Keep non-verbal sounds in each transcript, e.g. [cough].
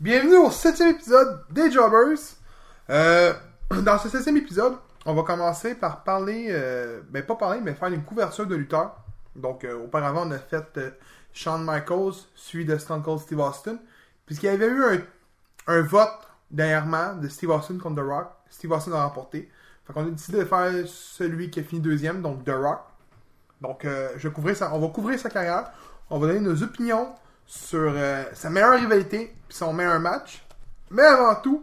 Bienvenue au septième épisode des Jobbers. Euh, [clears throat] dans ce septième épisode, on va commencer par parler, euh, ben pas parler, mais faire une couverture de lutteurs. Donc, euh, auparavant, on a fait euh, Shawn Michaels, suivi de Stone Cold Steve Austin. Puisqu'il y avait eu un, vote dernièrement de Steve Austin contre The Rock. Steve Austin a remporté. Fait qu'on a décidé de faire celui qui a fini deuxième, donc The Rock. Donc, je on va couvrir sa carrière. On va donner nos opinions sur euh, sa meilleure rivalité puis son meilleur match. Mais avant tout,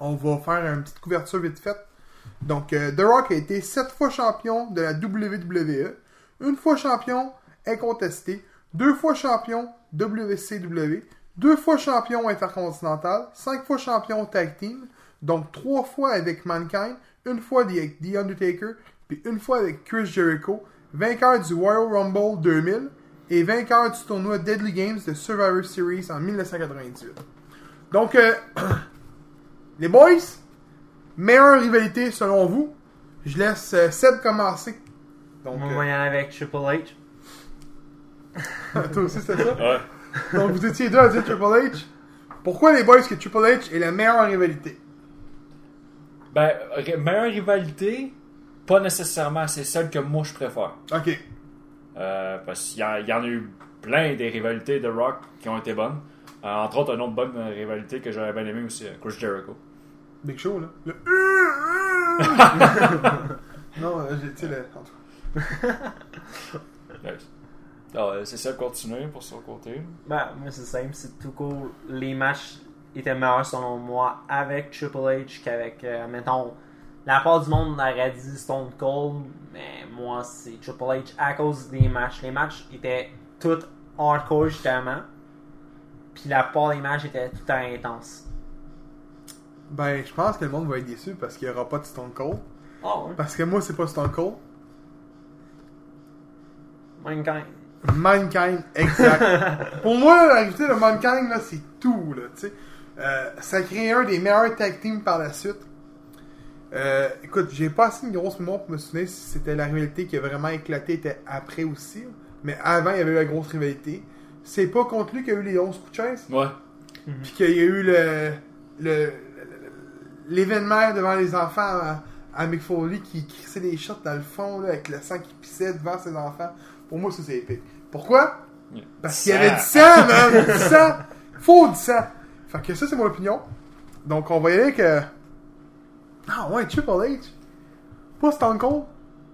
on va faire une petite couverture vite faite. Donc, euh, The Rock a été 7 fois champion de la WWE, une fois champion incontesté, deux fois champion WCW, deux fois champion intercontinental, cinq fois champion tag team, donc trois fois avec Mankind, une fois avec The Undertaker, puis une fois avec Chris Jericho, vainqueur du Royal Rumble 2000 et vainqueur du tournoi Deadly Games de Survivor Series en 1998. Donc, euh, [clears throat] les boys, meilleure rivalité selon vous. Je laisse euh, Seb commencer. Donc, Moi, euh, on va y aller avec Triple H. [laughs] toi aussi c'était ça? Ouais. Donc vous étiez deux à dire Triple H. Pourquoi les boys que Triple H est la meilleure rivalité? Ben, meilleure rivalité, pas nécessairement, c'est celle que moi je préfère. Ok. Euh, parce qu'il y, en- il y en a eu plein des rivalités de Rock qui ont été bonnes. Euh, entre autres, une autre bonne rivalité que j'aurais bien aimé aussi, euh, Chris Jericho. Big Show là. Le... [laughs] non, j'ai tu sais le. Nice. Alors, c'est ça, continuer pour son côté. Ben, moi, c'est simple, c'est tout court. Les matchs étaient meilleurs selon moi avec Triple H qu'avec, euh, mettons, la part du monde aurait dit Stone Cold, mais moi, c'est Triple H à cause des matchs. Les matchs étaient tout hardcore, justement. Puis la part des matchs était tout à intense. Ben, je pense que le monde va être déçu parce qu'il n'y aura pas de Stone Cold. Oh, ouais. Parce que moi, c'est pas Stone Cold. Mankind. Mankind, exact. [laughs] Pour moi, la rivalité de Mankind, là, c'est tout, là, tu sais. Euh, ça a créé un des meilleurs tag teams par la suite. Euh, écoute, j'ai pas assez une grosse mémoire pour me souvenir si c'était la rivalité qui a vraiment éclaté était après aussi. Mais avant, il y avait eu la grosse rivalité. C'est pas contre lui qu'il y a eu les 11 coups de chaise? Ouais. Puis qu'il y a eu le, le- l'événement devant les enfants à, à Mick Foley qui crissait des shots dans le fond là, avec le sang qui pissait devant ses enfants. Pour moi, ça c'est épique. Pourquoi? Parce qu'il y avait du sang, man! Du sang! Faut du sang! Fait que ça, c'est mon opinion. Donc, on va y aller avec. euh, Ah, ouais, Triple H. Pas Stone Cold.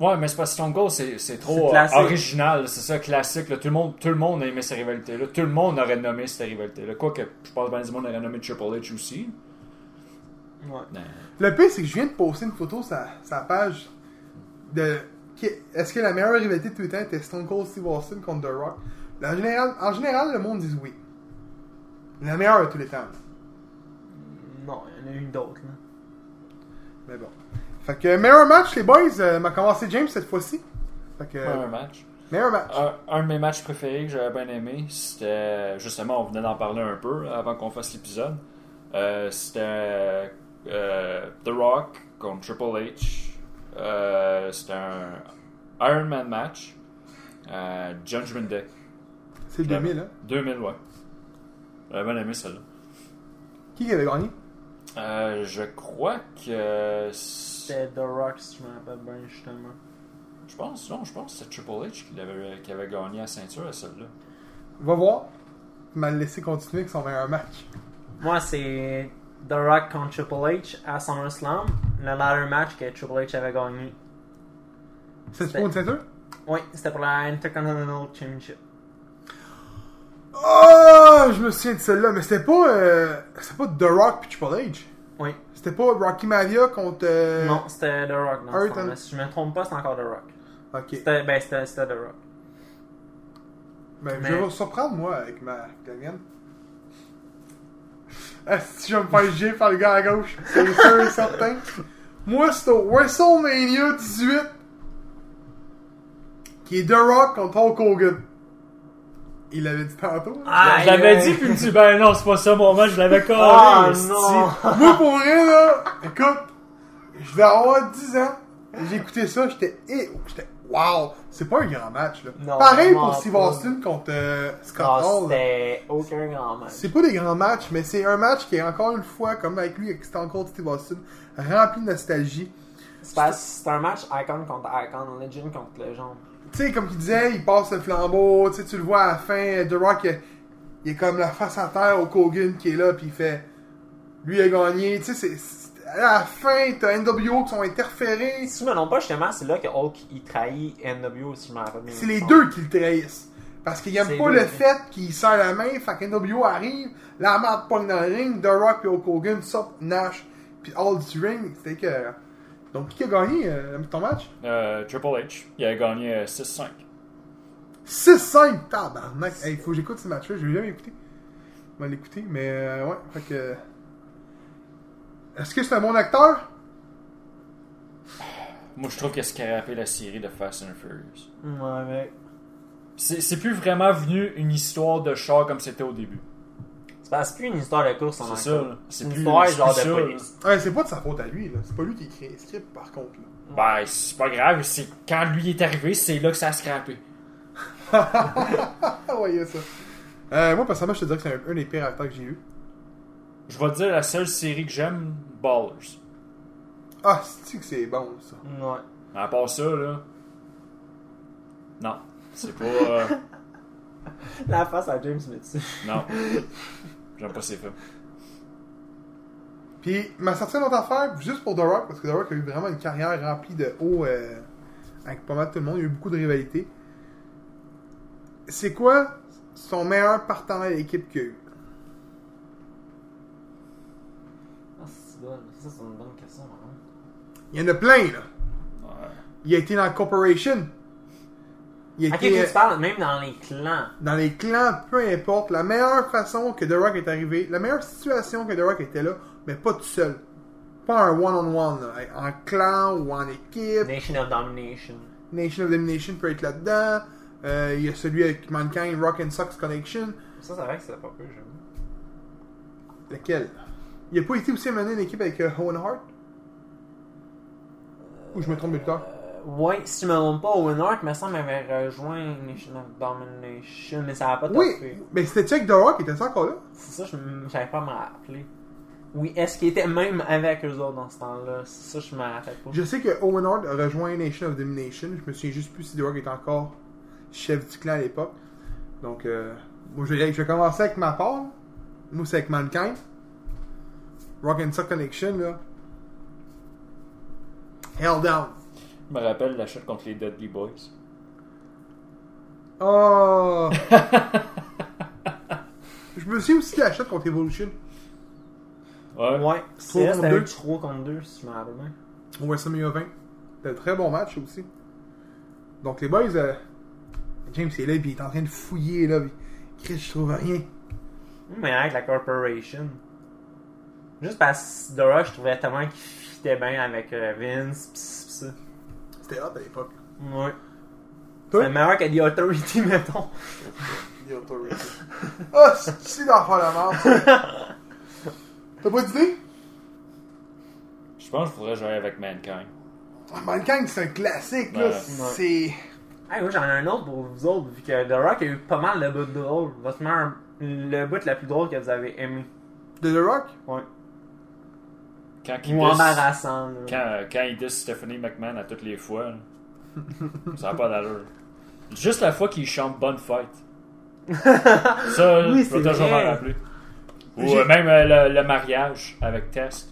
Ouais, mais c'est parce que Stone Cold, c'est, c'est C'est trop euh, original, c'est ça, classique. là. Tout, le monde, tout le monde a aimé cette rivalité-là. Tout le monde aurait nommé cette rivalité-là. Quoique, je pense que ben du monde aurait nommé Triple H aussi. Ouais. Le pire, c'est que je viens de poster une photo sur sa- sa page de. Est-ce que la meilleure rivalité de tous les temps était Stone Cold Steve Austin contre The Rock? En général, en général, le monde dit oui. La meilleure de tous les temps. Non, il y en a eu d'autres, là. Mais bon. Fait que meilleur match, les boys, euh, m'a commencé James cette fois-ci. Fait que. Un match. Meilleur match. Un, un de mes matchs préférés que j'avais bien aimé, c'était justement, on venait d'en parler un peu avant qu'on fasse l'épisode. Euh, c'était euh, The Rock contre Triple H. Euh, c'était un Iron Man match. Judgment Day. c'est le 2000, hein? 2000, ouais. J'avais bien aimé celle-là. Qui qui avait gagné? Euh, je crois que. c'est- C'était The Rock, si je me rappelle bien, justement. Je pense, non, je pense que c'était Triple H qui avait, qui avait gagné la ceinture à celle-là. Va voir. Il m'a laissé continuer avec son meilleur match. Moi, c'est The Rock contre Triple H à SummerSlam, le ladder match que Triple H avait gagné. C'était- pour une ceinture? Oui, c'était pour la Intercontinental Championship. Oh! Je me souviens de celle-là, mais c'était pas. Euh, c'était pas The Rock puis Triple H. Oui. C'était pas Rocky Mavia contre. euh, Non, c'était The Rock dans ce Hurt temps-là. and- Si je me trompe pas, c'est encore The Rock. Ok. C'était, ben, c'était, c'était The Rock. Ben, Mais- Je vais me surprendre, moi, avec ma avec la mienne. [laughs] Si je vais me faire girer par le gars à gauche, c'est sûr et certain. Moi, c'est au WrestleMania 18, qui est The Rock contre Hulk Hogan. Il l'avait dit tantôt. Ah, je l'avais aïe, dit, puis il me dit, ben non, c'est pas ça mon match, je l'avais collé. Ah non! Moi, pour vrai, là, écoute, je vais avoir 10 ans. J'ai écouté ça, j'étais. eh, j'étais wow, c'est pas un grand match. Là. Non, Pareil pour Steve. Austin contre euh, Scott Non, Hall. c'était aucun grand match. C'est pas des grands matchs, mais c'est un match qui est encore une fois, comme avec lui, Stone Cold Steve Austin, rempli de nostalgie. C'est un match icon contre icon, legend contre legend. Tu sais, comme il disait, il passe le flambeau, tu tu le vois à la fin, The Rock, il, il est comme la face à terre au Kogan qui est là, puis il fait, lui a gagné, tu sais, à la fin, t'as NWO qui sont interférés, Si je me trompe pas, justement, c'est là que Hulk il trahit NWO, si je me rappelle bien. c'est les deux qui le trahissent. Parce qu'ils aiment C'est pas le fait qu'il serre la main, fait que NWO arrive, la marde pogne dans le ring, The Rock et Hulk Hogan sortent Nash, puis All du ring, c'était que... Donc, qui a gagné euh, ton match? Euh, Triple H, il a gagné euh, 6-5. 6-5! Tabarnak! Hey, faut que j'écoute ce match-là, je l'ai jamais écouté. Je vais l'écouter, mais euh, ouais, fait que... Est-ce que c'est un bon acteur? Moi, je trouve qu'il a scrappé la série de Fast and Furious. Ouais, mec. C'est c'est plus vraiment venu une histoire de char comme c'était au début. C'est plus une histoire de course en C'est ça. C'est une plus- histoire genre plus de police. Ouais, c'est pas de sa faute à lui, là. C'est pas lui qui écrit le script, par contre, là. Ben, c'est pas grave, c'est quand lui est arrivé, c'est là que ça a scrappé. Ah [laughs] ouais, y a ça. Euh, moi, personnellement, je te dirais que c'est un, un des pires acteurs que j'ai eu. Je vais te dire la seule série que j'aime, Ballers. Ah, c'est que c'est bon, ça? Ouais. À part ça, là. Non. C'est pas. euh, [laughs] La face à James Mitsu. Non. [laughs] J'aime pas ces films. Puis, m'a sorti une autre affaire, juste pour The Rock, parce que The Rock a eu vraiment une carrière remplie de hauts euh, avec pas mal tout le monde. Il y a eu beaucoup de rivalités. C'est quoi son meilleur partenaire d'équipe qu'il y a eu? Ah, c'est bon. Ça, c'est une bonne question, hein. Il y en a plein, là. Ouais. Il a été dans la Corporation. Il a Ok, été tu parles même dans les clans. dans les clans, peu importe. La meilleure façon que The Rock est arrivé, la meilleure situation que The Rock était là, mais pas tout seul. Pas un one-on-one, là, en clan ou en équipe. Nation of Domination. Nation of Domination peut être là-dedans. Euh, il y a celui avec Mankind, Rock and Sox Connection. Ça, c'est vrai que c'est pas peu, j'avoue. Lequel? Il a pas été aussi mené une équipe avec euh, Owen Hart? Ou je me trompe de tard Ouais, si je me trompe pas, Owen Hart, me semble, avait rejoint Nation of Domination, mais ça a pas Oui, tapé. mais c'était avec The Rock, il était encore là? C'est ça, je j'avais pas à me rappeler. Oui, est-ce qu'il était même avec eux autres dans ce temps-là? C'est ça, je me rappelle pas. Je sais que Owen Hart a rejoint Nation of Domination. Je me souviens juste plus si The Rock était encore chef du clan à l'époque. Donc, euh, moi, je vais, je vais commencer avec ma part. Moi, c'est avec Mankind. Rock and Sock Connection, là. Hell down. Je me rappelle la chute contre les Dudley Boys. Oh! [laughs] je me souviens aussi de la shot contre Evolution. Ouais. Ouais, Trois c'est contre c'était deux. un 3 contre 2, si je me rappelle bien. Au WrestleMania 20. C'était un très bon match aussi. Donc, les boys, euh, James est là, puis il est en train de fouiller, là. Puis, Chris, je trouve rien. Mais avec la Corporation. Juste parce que The Rock, je trouvais tellement qu'il fitait bien avec euh, Vince, pis pis ça. C'était hot à l'époque. Ouais. C'est meilleur que The Authority, mettons. Ah, c'est d'en faire la merde. [laughs] T'as pas d'idée? Je pense qu'il faudrait jouer avec Mankind. Ah, Mankind, c'est un classique, là. Ouais. C'est. Hey, moi j'en ai un autre pour vous autres, vu que The Rock a eu pas mal de bouts drôles. Votre le bout la plus drôle que vous avez aimé. De The Rock? Ouais. Quand il Ou là. quand, quand il dit Stephanie McMahon à toutes les fois, là, ça n'a pas d'allure. Juste la fois qu'il chante Bonne Fête. [laughs] Ça, Oui, je peux toujours m'en rappeler. Ou euh, même euh, le, le mariage avec Tess.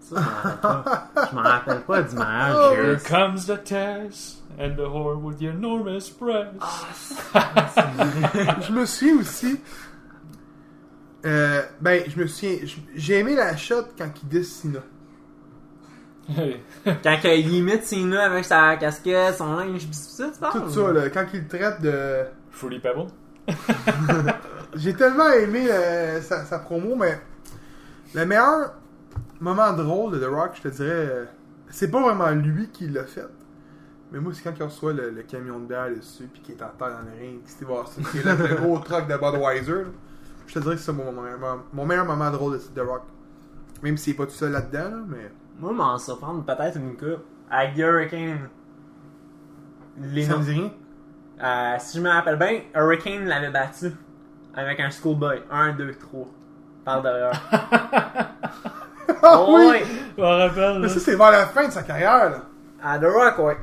Ça, je m'en rappelle pas. Je m'en rappelle pas du mariage. Oh, Here comes the Tess and the whore with the enormous breasts. je me souviens aussi. Euh, ben, je me souviens. J'ai aimé la shot quand il dit Cena. [laughs] Quand il imite Cena avec sa casquette, son linge, tout ça, tu parles? Tout ça, là. Quand il le traite de. Fruity Pebble? [laughs] J'ai tellement aimé euh, sa, sa promo, mais le meilleur moment drôle de The Rock, je te dirais, euh, c'est pas vraiment lui qui l'a fait. Mais moi, c'est quand il reçoit le, le camion de bière dessus, puis qu'il est en terre dans le ring, puis Steve Austin, qui est là, le gros truck de Budweiser. là. Je te dirais que c'est mon, mon, meilleur- mon meilleur moment drôle de The Rock. Même s'il est pas tout seul là-dedans, là, mais. Moi, m'en surprendre peut-être une coupe. Avec The Hurricane. Les Ça noms. me dit rien? Euh, si je me rappelle bien, Hurricane l'avait battu avec un schoolboy. 1, 2, 3. Par derrière. Ah Oh, oui! ouais. Je me rappelle. Mais là. ça, c'est vers la fin de sa carrière, là. À The Rock, ouais.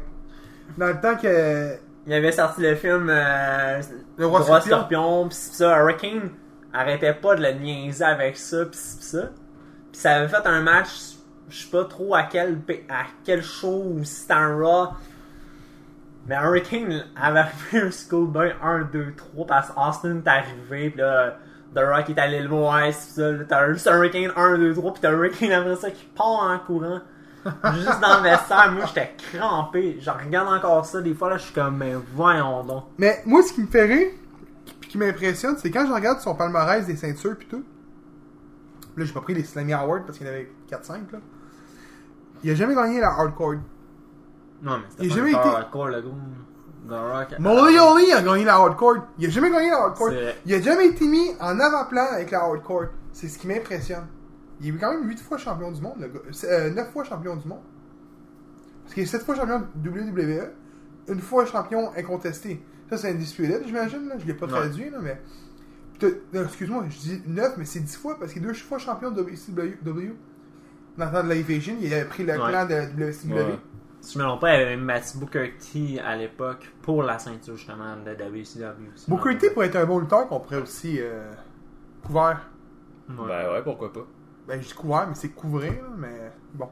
Dans le temps que. Il avait sorti le film euh, Le Roi Roi Scorpion. Scorpion, pis ça, Hurricane arrêtait pas de le niaiser avec ça, pis pis ça. Pis ça avait fait un match, je sais pas trop à quel, à quel show ou si c'était un Raw. Mais Hurricane avait fait un Schoolboy 1, 2, 3 parce qu'Austin est arrivé, pis là, The Rock est allé le voir, c'est ça. T'as juste Hurricane 1, 2, 3, pis t'as Hurricane après ça qui part en courant. [laughs] Juste dans le vestiaire, moi j'étais crampé. Je regarde encore ça, des fois là, je suis comme, mais voyons donc. Mais moi, ce qui me fait rire, puis qui m'impressionne, c'est quand je regarde son palmarès des ceintures pis tout. Là, j'ai pas pris les Slammy Awards parce qu'il y en avait 4-5, là. Il a jamais gagné la Hardcore. Non, mais c'était pas jamais été- hardcore, le gars. The Rock. Holly a gagné la Hardcore. Il a jamais gagné la Hardcore. Il a jamais été mis en avant-plan avec la Hardcore. C'est ce qui m'impressionne. Il est quand même 8 fois champion du monde, le gars. C'est, euh, 9 fois champion du monde. Parce qu'il est 7 fois champion de WWE, une fois champion incontesté. Ça, c'est Undisputed, j'imagine. Là. Je l'ai pas Ouais. traduit, là, mais. Excuse-moi, je dis 9, mais c'est 10 fois parce qu'il est deux fois champion de WCW. Dans le temps de Asian, il avait pris le Ouais. clan de WCW. Ouais. Si je me trompe pas, il avait battu Booker T à l'époque pour la ceinture justement de WCW. Booker T pourrait être un bon lutteur qu'on pourrait aussi euh, couvert. Ouais. Ben ouais, pourquoi pas. Ben, je dis couvert, mais c'est couvrir, mais bon.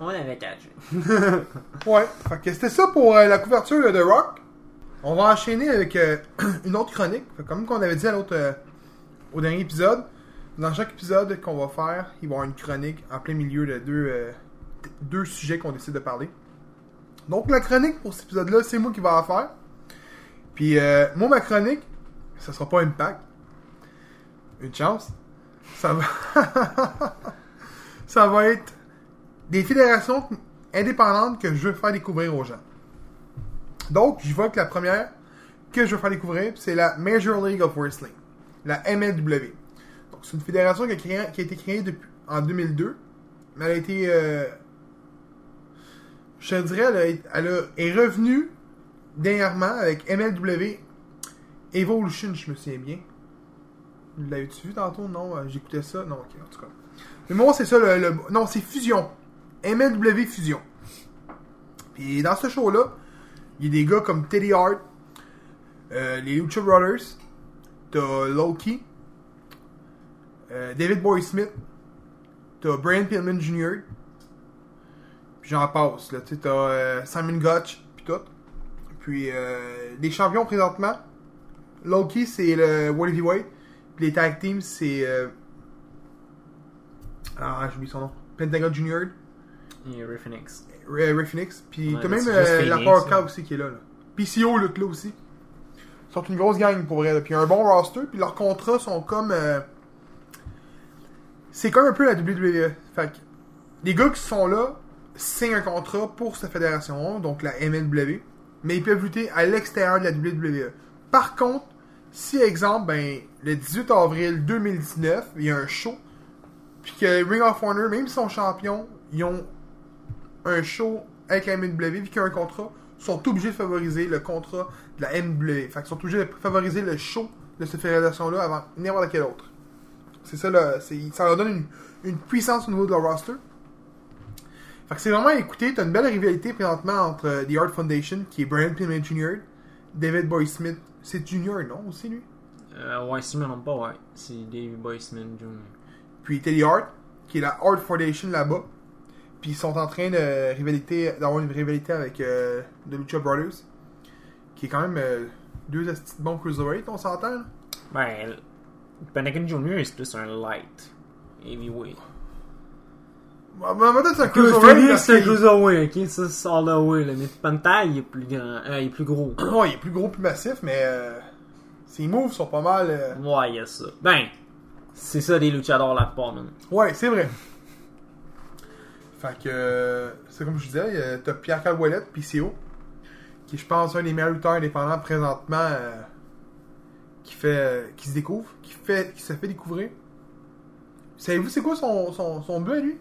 On avait catché. [laughs] Ouais, fait que c'était ça pour euh, la couverture de The Rock. On va enchaîner avec euh, [clears throat] une autre chronique. Comme qu'on avait dit l'autre, euh, au dernier épisode, dans chaque épisode qu'on va faire, il va y avoir une chronique en plein milieu de deux, euh, sujets qu'on décide de parler. Donc la chronique pour cet épisode-là, c'est moi qui vais la faire. Puis moi, ma chronique, ça sera pas Impact. Une chance. Ça va... [laughs] ça va être des fédérations indépendantes que je veux faire découvrir aux gens. Donc, je vois que la première que je veux faire découvrir, c'est la Major League of Wrestling, la MLW. Donc, c'est une fédération qui a, été créée en 2002, mais elle a été, euh, je dirais, elle, a- elle a- est revenue dernièrement avec MLW Evolution, je me souviens bien. L'avais-tu vu tantôt? Non, euh, j'écoutais ça. Non, ok, en tout cas. Mais moi, c'est ça Non, c'est Fusion. MLW Fusion. Puis dans ce show-là, il y a des gars comme Teddy Hart, euh, les Lucha Brothers, t'as Loki, euh, David Boy Smith, t'as Brian Pillman Jr., puis j'en passe, là, t'as euh, Simon Gotch, puis tout. Puis les champions présentement, Loki c'est le World Heavyweight, puis les tag teams c'est. Ah, j'ai oublié son nom. Pentagon Junior, Et Ray. Ray, Phoenix, puis t'as même euh, la Power. Cow aussi qui est là. PCO, là, là aussi. Ils sont une grosse gang pour vrai. Puis un bon roster, puis leurs contrats sont comme. euh, C'est comme un peu la WWE. Fait que les gars qui sont là signent un contrat pour cette fédération, donc la MLW, mais ils peuvent lutter à l'extérieur de la WWE. Par contre, si, exemple, ben, le 18 avril 2019, il y a un show, puis que Ring of Honor, même s'ils sont champions, ils ont un show avec la vu qu'il y a un contrat, sont obligés de favoriser le contrat de la MLW. Fait qu'ils sont obligés de favoriser le show de cette fédération-là avant n'importe quel autre. C'est ça, là, ça leur donne une, une puissance au niveau de leur roster. Fait que c'est vraiment à écouter. T'as une belle rivalité présentement entre euh, The Art Foundation, qui est Brian Pillman Jr., David Boy Smith. C'est Junior, non, aussi, lui? Euh, ouais, si je me trompe pas, ouais. C'est Davey Boyceman Jr. Puis Teddy Hart, qui est la Art Foundation là-bas. Puis ils sont en train de rivalité, d'avoir une rivalité avec euh, The Lucha Brothers, qui est quand même euh, deux de bons cruiserweight, on s'entend. Ben, Pentagon Jr. c'est plus un light. Heavyweight. Bah, bah, peut-être c'est un cruiserweight. parce c'est un qu'il- cruiserweight, ok? Ça, c'est all the way, là. Mais Penta, il est plus grand. Euh, il est plus gros. [clears throat] Ouais, il est plus gros, plus massif, mais euh, ses moves sont pas mal. euh, Ouais, il y a ça. Ben, c'est ça des luchadors la man. Ouais, c'est vrai. Fait que, c'est comme je disais, euh, t'as Pierre Calwellette, PCO, qui est, je pense, un des meilleurs lutteurs indépendants présentement, euh, qui fait, qui se découvre, qui fait, qui se fait découvrir. Savez-vous c'est quoi son, son, son but à lui?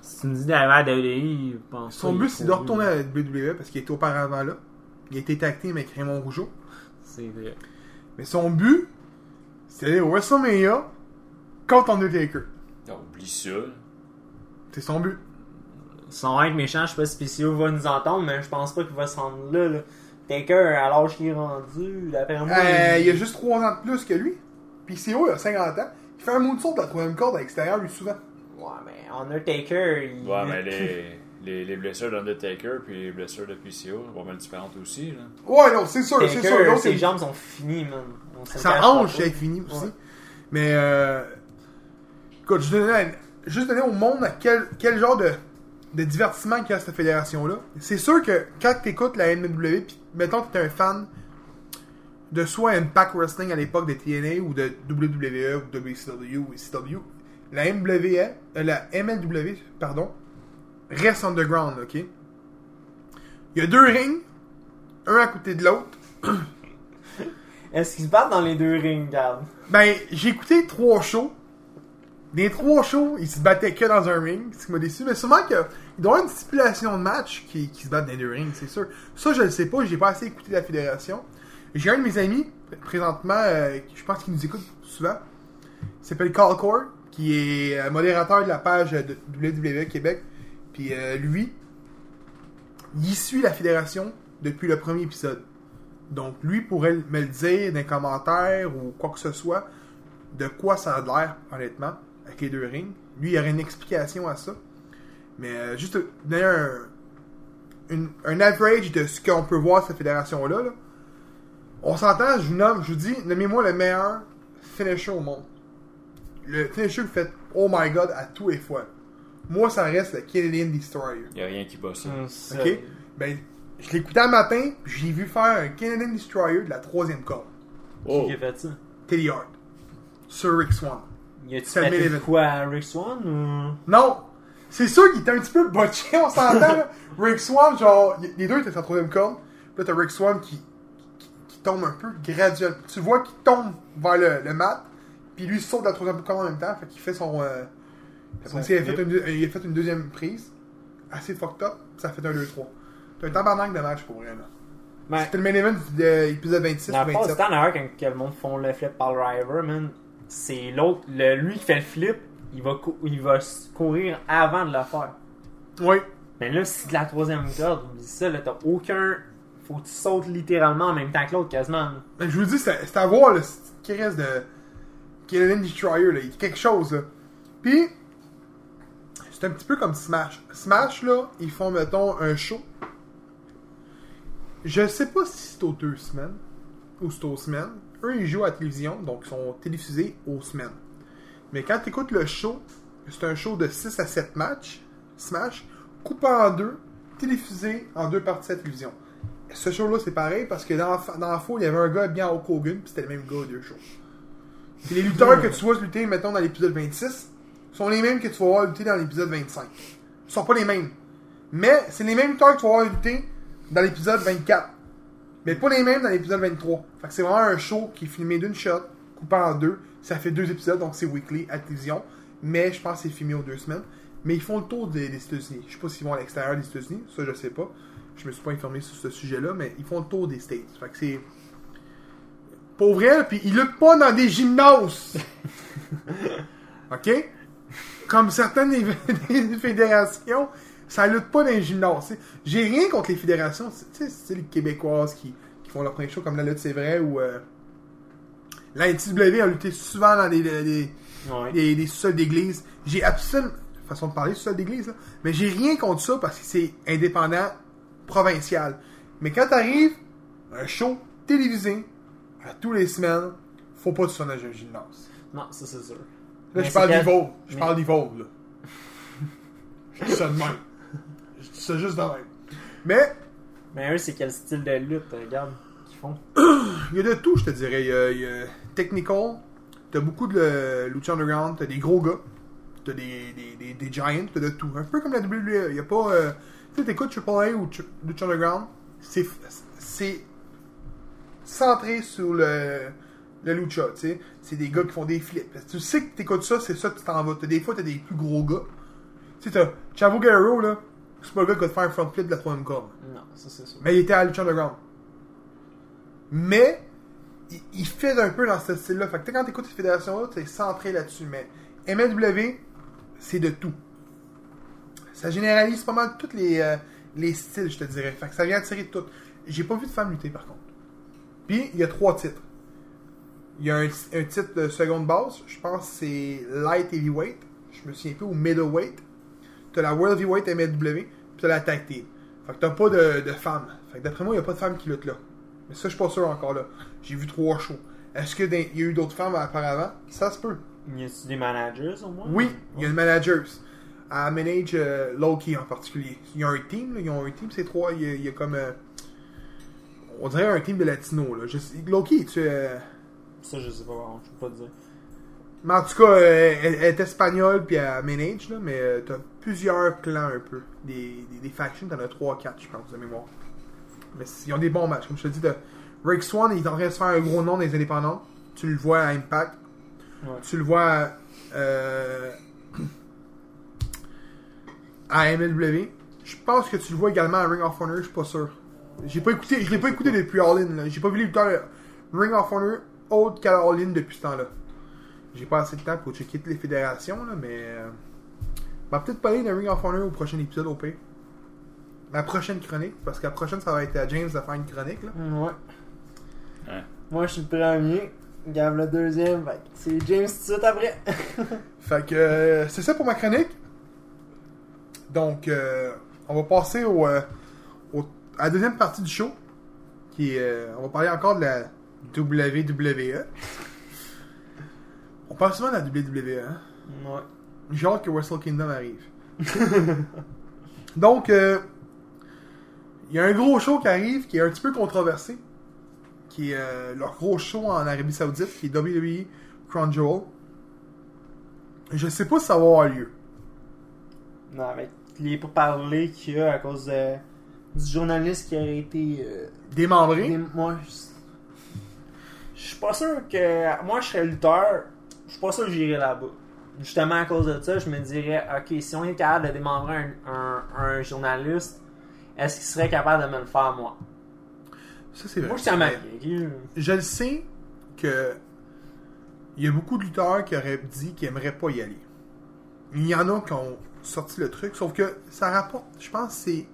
Si tu me dis d'aller à la WWE, je pense Son but, il c'est est de retourner à la WWE parce qu'il était auparavant là. Il a été tacté avec Raymond Rougeau. C'est vrai. Mais son but, c'est d'aller au WrestleMania contre Undertaker. Oh, oublie ça. C'est son but. Sans être méchant, je sais pas si PCO va nous entendre, mais je pense pas qu'il va se rendre là. là. Taker, à l'âge qu'il est rendu, d'après moi. Euh, il a juste 3 ans de plus que lui. Puis CO, il a 50 ans. Il fait un moonsault de la troisième corde à l'extérieur, lui, souvent. Ouais, mais Undertaker, il. Ouais, mais les, les, les blessures d'Undertaker puis les blessures de PCO vont mal différentes aussi. Là. Ouais, non, c'est sûr, c'est sûr. L'autre, ses c'est- jambes sont finies, man. Sa hanche est finie aussi. Ouais. Mais, euh, écoute, je donnais, juste donner au monde quel, quel genre de, de divertissement qu'il y a à cette fédération-là. C'est sûr que quand tu écoutes la NWA, puis mettons que tu es un fan de soit Impact Wrestling à l'époque de TNA ou de WWE ou WCW ou ECW, la euh, la MLW, pardon, reste underground, ok? Il y a deux rings, un à côté de l'autre. Est-ce qu'ils se battent dans les deux rings, regarde? Ben, j'ai écouté trois shows. Des trois shows, ils se battaient que dans un ring, ce qui m'a déçu. Mais sûrement qu'il doit y avoir une stipulation de match qui, se battent dans deux rings, c'est sûr. Ça, je le sais pas, j'ai pas assez écouté la fédération. J'ai un de mes amis, présentement, euh, je pense qu'il nous écoute souvent. Il s'appelle Carl Core, qui est euh, modérateur de la page de WWE Québec. Puis euh, lui, il suit la fédération depuis le premier épisode. Donc lui pourrait me le dire dans les commentaires ou quoi que ce soit de quoi ça a l'air, honnêtement, avec les deux rings. Lui, il aurait une explication à ça. Mais euh, juste donner un, une- un average de ce qu'on peut voir cette fédération-là. là. On s'entend, je vous nomme, je vous dis, nommez-moi le meilleur finisher au monde. Le finisher que vous faites Oh my god à tous les fois. Moi, ça reste le Canadian Destroyer. Il a rien qui bat ça. Ça- Ok? Ben, je l'écoutais un matin, j'ai vu faire un Canadian Destroyer de la troisième corde. Oh, Qui a fait ça? Teddy Hart. Sur Rick Swan. Y a-tu fait quoi à Rick Swan ou? Non! C'est sûr qu'il était un petit peu botché, on s'entend, là. [laughs] Rick Swan, genre, y- les deux étaient sur la troisième corde. Puis là, t'as Rick Swan qui, qui, qui tombe un peu graduellement. Tu vois qu'il tombe vers le, le mat, puis lui saute de la troisième corde en même temps, fait qu'il fait son. Euh, après Son ça, il, a fait une, deux- il a fait une deuxième prise, assez fucked up, puis ça fait un 2-3. T'as un tabarnak de match pour vrai, là. C'était le main event de l'épisode 26 dans ou le fond, 27. c'est d'ailleurs quand que le monde font le flip par le driver, man. C'est l'autre, le- lui qui fait le flip, il va, il va courir avant de le faire. Oui. Mais là, si de la troisième corde, oublie ça, là, t'as aucun. Faut que tu sautes littéralement en même temps que l'autre, quasiment. Ben, je vous dis, c'est à voir, là, ce qui reste de Canadian Destroyer, là. Il y a quelque chose, là. Puis, c'est un petit peu comme Smash. Smash, là, ils font, mettons, un show. Je sais pas si c'est aux deux semaines ou c'est aux semaines. Eux, ils jouent à la télévision, donc ils sont télévisés aux semaines. Mais quand tu écoutes le show, c'est un show de 6 à 7 matchs, Smash, coupé en deux, télévisé en deux parties à la télévision. Ce show-là, c'est pareil parce que dans dans la il y avait un gars bien au Hogan, puis c'était le même gars aux deux shows. Les lutteurs que tu vois lutter, mettons, dans l'épisode 26, sont les mêmes que tu vas voir lutter dans l'épisode 25. Ils sont pas les mêmes. Mais c'est les mêmes lutteurs que tu vas voir lutter dans l'épisode 24. Mais pas les mêmes dans l'épisode 23. Fait que c'est vraiment un show qui est filmé d'une shot, coupé en deux. Ça fait deux épisodes, donc c'est weekly à télévision. Mais je pense que c'est filmé aux deux semaines. Mais ils font le tour des, des États-Unis. Je sais pas s'ils vont à l'extérieur des États-Unis, ça je sais pas. Je me suis pas informé sur ce sujet-là, mais ils font le tour des States. Fait que c'est. Pour vrai, puis ils luttent pas dans des gymnases. [laughs] OK? Comme certaines des [laughs] fédérations, ça lutte pas dans les gymnases. J'ai rien contre les fédérations, tu sais, c'est les Québécoises qui, qui font leur premier show comme la lutte, c'est vrai, ou. Euh, la a lutté souvent dans des, des, des- Ouais. des, des sous-sols d'église. J'ai absolument. façon de parler, sous-sol d'église, là. Mais j'ai rien contre ça parce que c'est indépendant, provincial. Mais quand t'arrives, un show télévisé, à tous les semaines, faut pas que tu dans un gymnase. Non, ça c'est sûr. Là, Mais je parle d'Evolve. Je mais- parle d'Evolve, là. [laughs] je dis ça de même. Ça juste de même. Mais, Mais eux, c'est quel style de lutte, regarde, qu'ils font? [clears throat] il y a de tout, je te dirais. Il y a, il y a technical, t'as beaucoup de le- Lucha Underground, t'as des gros gars, t'as des, des, des, des giants, t'as de tout. Un peu comme la WWE. Il y a pas. euh, tu sais, t'écoutes AAA ou Ch- Lucha Underground, c'est c'est centré sur le, le Lucha, tu sais. C'est des gars qui font des flips. Tu sais que t'écoutes ça, c'est ça que tu t'en vas. T'as des fois, t'as des plus gros gars Tu sais, t'as Chavo Guerrero, là, c'est pas le gars qui va te faire un front flip de la troisième corde. Non, ça c'est sûr. Mais il était à Lucha Underground. Mais, il, il fait un peu dans ce style-là. Fait que quand t'écoutes cette fédération-là, t'es centré là-dessus. Mais MLW, c'est de tout. Ça généralise pas mal tous les, euh, les styles, je te dirais. Fait que ça vient attirer tout. J'ai pas vu de femme lutter, par contre. Puis, il y a trois titres. Il y a un, un titre de seconde base. Je pense que c'est Light Heavyweight. Je me souviens plus, ou Middleweight. T'as la World Heavyweight MLW. Puis t'as la Tag Team. Fait que t'as pas de, de femmes. Fait que d'après moi, il n'y a pas de femmes qui luttent là. Mais ça, je suis pas sûr encore là. J'ai vu trois shows. Est-ce qu'il y a eu d'autres femmes auparavant Ça se peut. Y a-tu des managers au moins? Oui, il y a une manager. À manage euh, Loki en particulier. Il y a un team, là. ils ont un team, c'est trois. Il y a, comme. euh, on dirait un team de latino. Là. Je sais- Loki, tu. euh, Ça, je sais pas, je peux pas te dire. Mais en tout cas, euh, elle, est espagnole puis elle manage, là, mais euh, t'as plusieurs clans un peu. Des, des, des factions, t'en as 3-4, je pense, de mémoire. Mais ils ont des bons matchs. Comme je te dis, Rick Swan, il est en train de se faire un gros nom des indépendants. Tu le vois à Impact. Ouais. Tu le vois euh, à MLW. Je pense que tu le vois également à Ring of Honor, je suis pas sûr. J'ai pas écouté, je l'ai pas écouté depuis All In. J'ai pas vu les lutteurs Ring of Honor autre qu'à All In depuis ce temps-là. J'ai pas assez de temps pour checker toutes les fédérations, là, mais. Euh, on va peut-être parler de Ring of Honor au prochain épisode, au pire. La prochaine chronique, parce que la prochaine, ça va être à James de faire une chronique, là. Ouais. Ouais. Moi, je suis le premier. Gab le deuxième. Fait que c'est James tout de suite après. [laughs] Fait que euh, c'est ça pour ma chronique. Donc, euh, on va passer au, euh, au- à la deuxième partie du show. Qui est, euh, on va parler encore de la WWE. On parle souvent de la WWE. Hein? ouais. J'ai hâte que Wrestle Kingdom arrive. [laughs] Donc, euh, il y a un gros show qui arrive qui est un petit peu controversé. Qui est euh, leur gros show en Arabie Saoudite, qui est WWE Crown Jewel. Je sais pas si ça va avoir lieu. Non, avec les pourparlers qu'il y a à cause de- du journaliste qui a été. euh, Démembré. moi, je je suis pas sûr que. Moi, je serais lutteur. Je suis pas sûr que j'irais là-bas. Justement, à cause de ça, je me dirais, ok, si on est capable de démembrer un, un- un journaliste, est-ce qu'il serait capable de me le faire, moi? Ça, c'est vrai. Moi, je à Mais Je le sais que il y a beaucoup de lutteurs qui auraient dit qu'ils aimeraient pas y aller. Il y en a qui ont sorti le truc, sauf que ça rapporte, je pense, c'est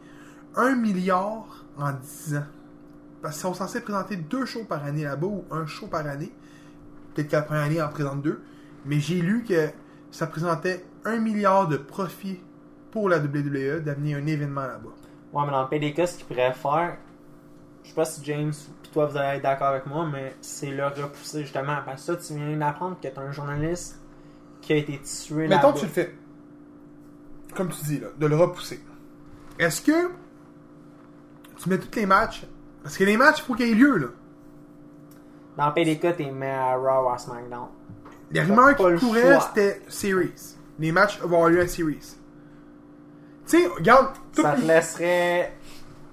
1 milliard en 10 ans. Parce qu'ils sont censés présenter deux shows par année là-bas ou un show par année. Peut-être qu'à la première année, en présente deux. Mais j'ai lu que ça présentait 1 milliard de profits pour la WWE d'amener un événement là-bas. Ouais, mais dans le PDK, ce qu'il pourrait faire, je sais pas si James puis toi vous allez être d'accord avec moi, mais c'est le repousser justement. Parce que ça, tu viens d'apprendre que t'es un journaliste qui a été tué là Mettons que tu le fais. Comme tu dis, là, de le repousser. Est-ce que tu mets tous les matchs? Parce que les matchs, il faut qu'il y ait lieu, là. Dans le PDK, t'es mis à Raw ou à SmackDown. Les rumeurs qui couraient, c'était Series. Les matchs vont avoir lieu à Series. Tu sais, regarde, Ça te laisserait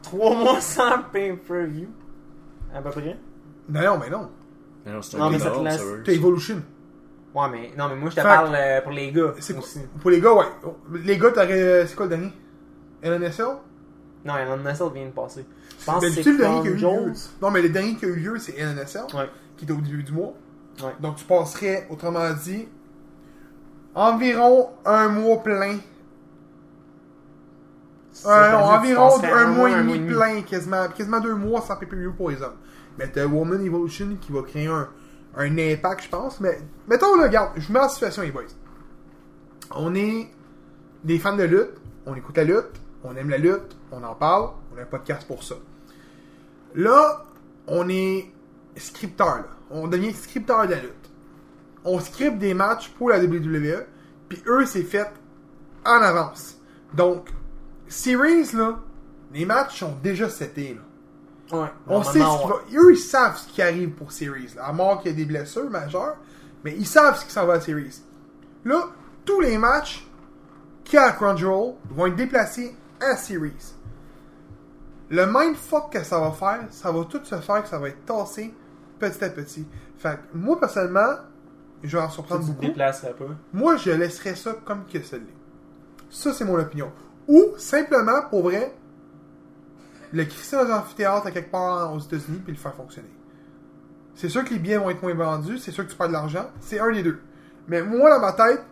3 mois sans pay-per-view. À peu près. Non, non, mais non. Mais non, c'est Non, un mais ça te laisse- T'as. Evolution. Ouais, mais non, mais moi je te Fait parle euh, pour les gars. C'est aussi. Pour les gars, ouais. Les gars, t'aurais. C'est quoi le dernier? LNSL Non, Nestle vient de passer. Je pense que c'est le dernier qui a eu lieu. Non, mais le dernier qui a eu lieu, c'est Ouais. qui était au début du mois. Ouais. Donc, tu passerais, autrement dit, environ un mois plein. Euh, environ un, mois et demi plein, quasiment, quasiment deux mois sans pay-per-view pour les hommes. Mais t'as Woman Evolution qui va créer un, un impact, je pense. Mais mettons, là, regarde, je vous mets en situation, les boys. On est des fans de lutte, on écoute la lutte, on aime la lutte, on en parle, on a un podcast pour ça. Là, on est scripteur, là. On devient scripteur de la lutte. On scripte des matchs pour la WWE, puis eux, c'est fait en avance. Donc, Series, là, les matchs sont déjà setés, là. Ouais. On sait ce qui va. Eux, ils savent ce qui arrive pour Series. Là. À mort qu'il y a des blessures majeures, mais ils savent ce qui s'en va à Series. Là, tous les matchs a à Crunchyroll vont être déplacés à Series. Le mindfuck que ça va faire, ça va tout se faire, que ça va être tassé petit à petit. Fait que moi, personnellement, je vais en surprendre beaucoup. déplacerais pas. Moi, je laisserais ça comme que ça l'est. Ça, c'est mon opinion. Ou, simplement, pour vrai, le crisser dans un amphithéâtre à quelque part aux États-Unis puis le faire fonctionner. C'est sûr que les billets vont être moins vendus, c'est sûr que tu perds de l'argent, c'est un des deux. Mais moi, dans ma tête,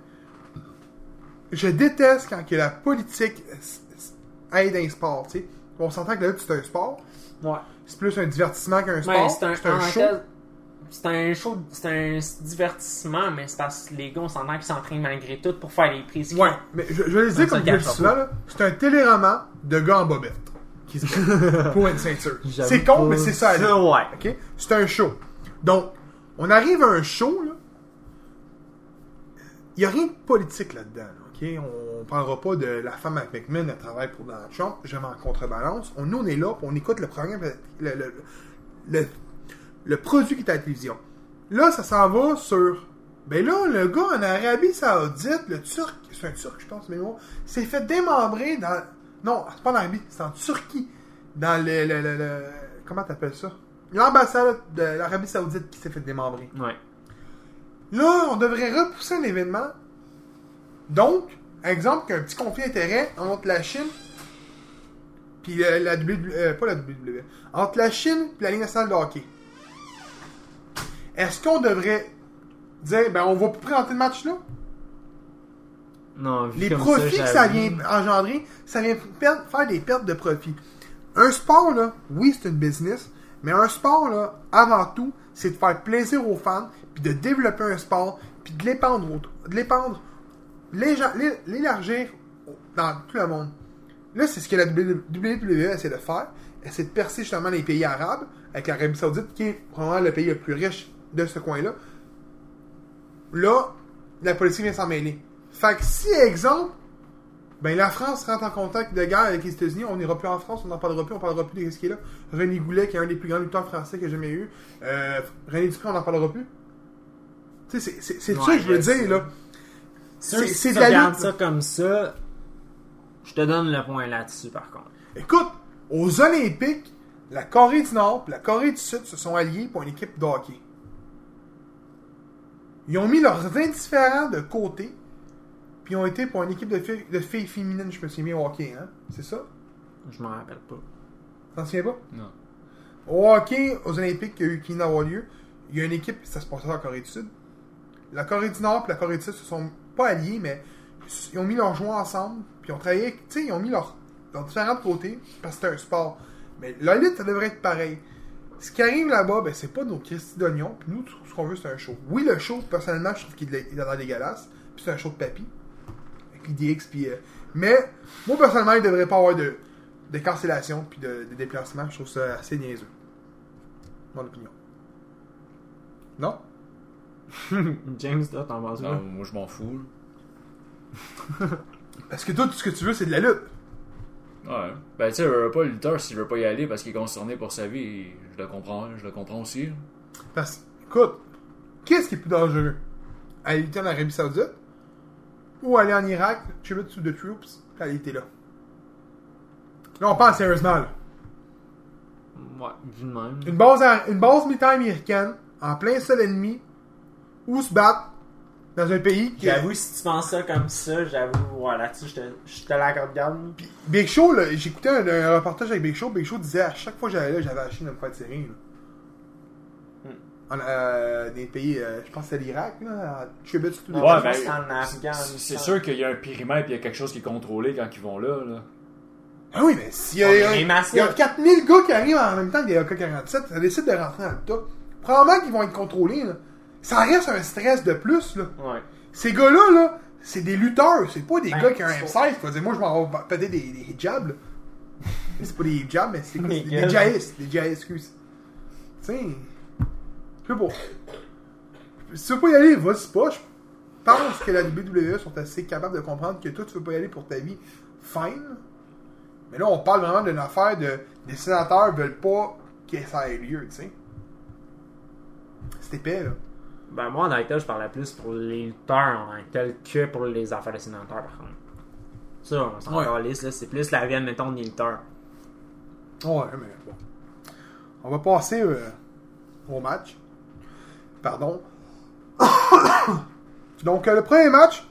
je déteste quand que la politique aide un sport, tu sais. On s'entend que là, c'est un sport, Ouais. c'est plus un divertissement qu'un sport, Mais c'est un, show. tel- C'est un show, c'est un divertissement, mais c'est parce que les gars, on s'entend qu'ils s'entraînent malgré tout pour faire les prises. Ouais, mais je, je vais le dire Ça comme je le dis souvent, là, c'est un téléroman de gars en bobette qui se [laughs] pour une ceinture. C'est con, mais c'est ça. là. Ouais. OK? C'est un show. Donc, on arrive à un show, là. Il n'y a rien de politique là-dedans, là, OK? On parlera pas de la femme avec McMahon, elle travaille pour Donald Trump, jamais en contrebalance. On, nous, on est là, puis on écoute le programme, le, le, le, le produit qui est à la télévision. Là, ça s'en va sur... Ben là, le gars en Arabie Saoudite, le Turc, c'est un Turc, je pense, mais bon, s'est fait démembrer dans... Non, c'est pas en Arabie, c'est en Turquie. Dans le... le, le, le- comment t'appelles ça? L'ambassade de l'Arabie Saoudite qui s'est fait démembrer. Ouais. Là, on devrait repousser un événement. Donc, exemple, qu'un petit conflit d'intérêt entre la Chine puis la, la WWE, euh, pas la WWE, entre la Chine puis la Ligue nationale de hockey. Est-ce qu'on devrait dire, ben, on va plus présenter le match là? Non, Les profits ça, que ça vient engendrer, ça vient faire des pertes de profit. Un sport, là, oui, c'est une business, mais un sport, là, avant tout, c'est de faire plaisir aux fans, puis de développer un sport, puis de l'épandre, de l'épandre, l'élargir dans tout le monde. Là, c'est ce que la WWE essaie de faire. Elle essaie de percer justement les pays arabes, avec l'Arabie Saoudite, qui est probablement le pays le plus riche de ce coin-là. Là, la politique vient s'en mêler. Fait que si, exemple, ben la France rentre en contact de guerre avec les États-Unis, on n'ira plus en France, on n'en parlera plus, on parlera plus de ce qui est là. René Goulet, qui est un des plus grands lutteurs français que j'ai jamais eu. Euh, René Dupré, on n'en parlera plus. Tu sais, c'est- ça que je veux dire, là. C'est- si tu regardes lutte, ça comme ça, je te donne le point là-dessus, par contre. Écoute, aux Olympiques, la Corée du Nord et la Corée du Sud se sont alliés pour une équipe de hockey. Ils ont mis leurs indifférents de côté, puis ils ont été pour une équipe de filles, de filles féminines, je me souviens bien, au hockey, hein? C'est ça? Je m'en rappelle pas. T'en souviens pas? Non. Au hockey, aux Olympiques, qui a eu qui d'avoir lieu, il y a une équipe, ça se passait en Corée du Sud. La Corée du Nord et la Corée du Sud se sont pas alliés, mais ils ont mis leurs joueurs ensemble, puis ils ont travaillé, tu sais, ils ont mis leurs, leurs différents côtés, parce que c'est un sport. Mais la lutte, ça devrait être pareil. Ce qui arrive là-bas, ben, c'est pas nos Christy d'oignons, puis nous, ce qu'on veut, c'est un show. Oui, le show, personnellement, je trouve qu'il est l'air dégueulasse, puis c'est un show de papy, puis... euh, mais, moi, personnellement, il devrait pas avoir de, de cancellation, puis de, de déplacement, je trouve ça assez niaiseux. Mon opinion. Non? [laughs] James, toi, t'en penses quoi? moi, je m'en fous. [laughs] Parce que toi, tout ce que tu veux, c'est de la lutte. Ouais. Ben, tu sais, euh, pas le lutteur, s'il veut pas y aller parce qu'il est concerné pour sa vie, je le comprends, je le comprends aussi. Parce écoute, qu'est-ce qui est plus dangereux? Aller lutter en Arabie Saoudite ou aller en Irak, tribute to the troops, aller lutter là? Là, on parle sérieusement, là. Ouais, de même. Une base, une base militaire américaine, en plein sol ennemi, ou se battre dans un pays qui. J'avoue, si tu penses ça comme ça, j'avoue, ouais, là-dessus, je te, je te l'accorde garde. Puis Big Show, là, j'écoutais un, un reportage avec Big Show. Big Show disait à chaque fois que j'allais là, j'avais acheté de me faire tirer. Là. En, euh, des pays, euh, je pense que c'est l'Irak, là, à tribute to the Ouais, ben, c'est sûr qu'il y a un périmètre, il y a quelque chose qui est contrôlé quand ils vont là. là. Ah oui, mais s'il y a, y a- mais même à ça- il y a 4000 gars qui arrivent en même temps que des AK-47, ça décide de rentrer dans le tas. Probablement qu'ils vont être contrôlés, là. Ça reste un stress de plus, là. Ouais. Ces gars-là, là, c'est des lutteurs, c'est pas des Ben, gars qui ont un c'est M16, faut dire, moi je m'en vais peut-être des, des hijabs, là. C'est pas des hijabs, mais c'est des, Des des djihadistes, excuse. Tu sais, je sais pas. Si tu veux pas y aller, vas-y pas. Je pense que la WWE sont assez capables de comprendre que toi, tu veux pas y aller pour ta vie, fine. Mais là, on parle vraiment d'une affaire de. Les sénateurs veulent pas que ça ait lieu, tu sais. C'est épais, là. Ben, moi, en tant que tel, je parlais plus pour les lutteurs en tant que tel que pour les affaires de sénateurs, par contre. Ça, on s'en Ouais. là. C'est plus la vie, admettons, des lutteurs. Ouais, mais bon. On va passer euh, au match. Pardon. [coughs] Donc, euh, le premier match,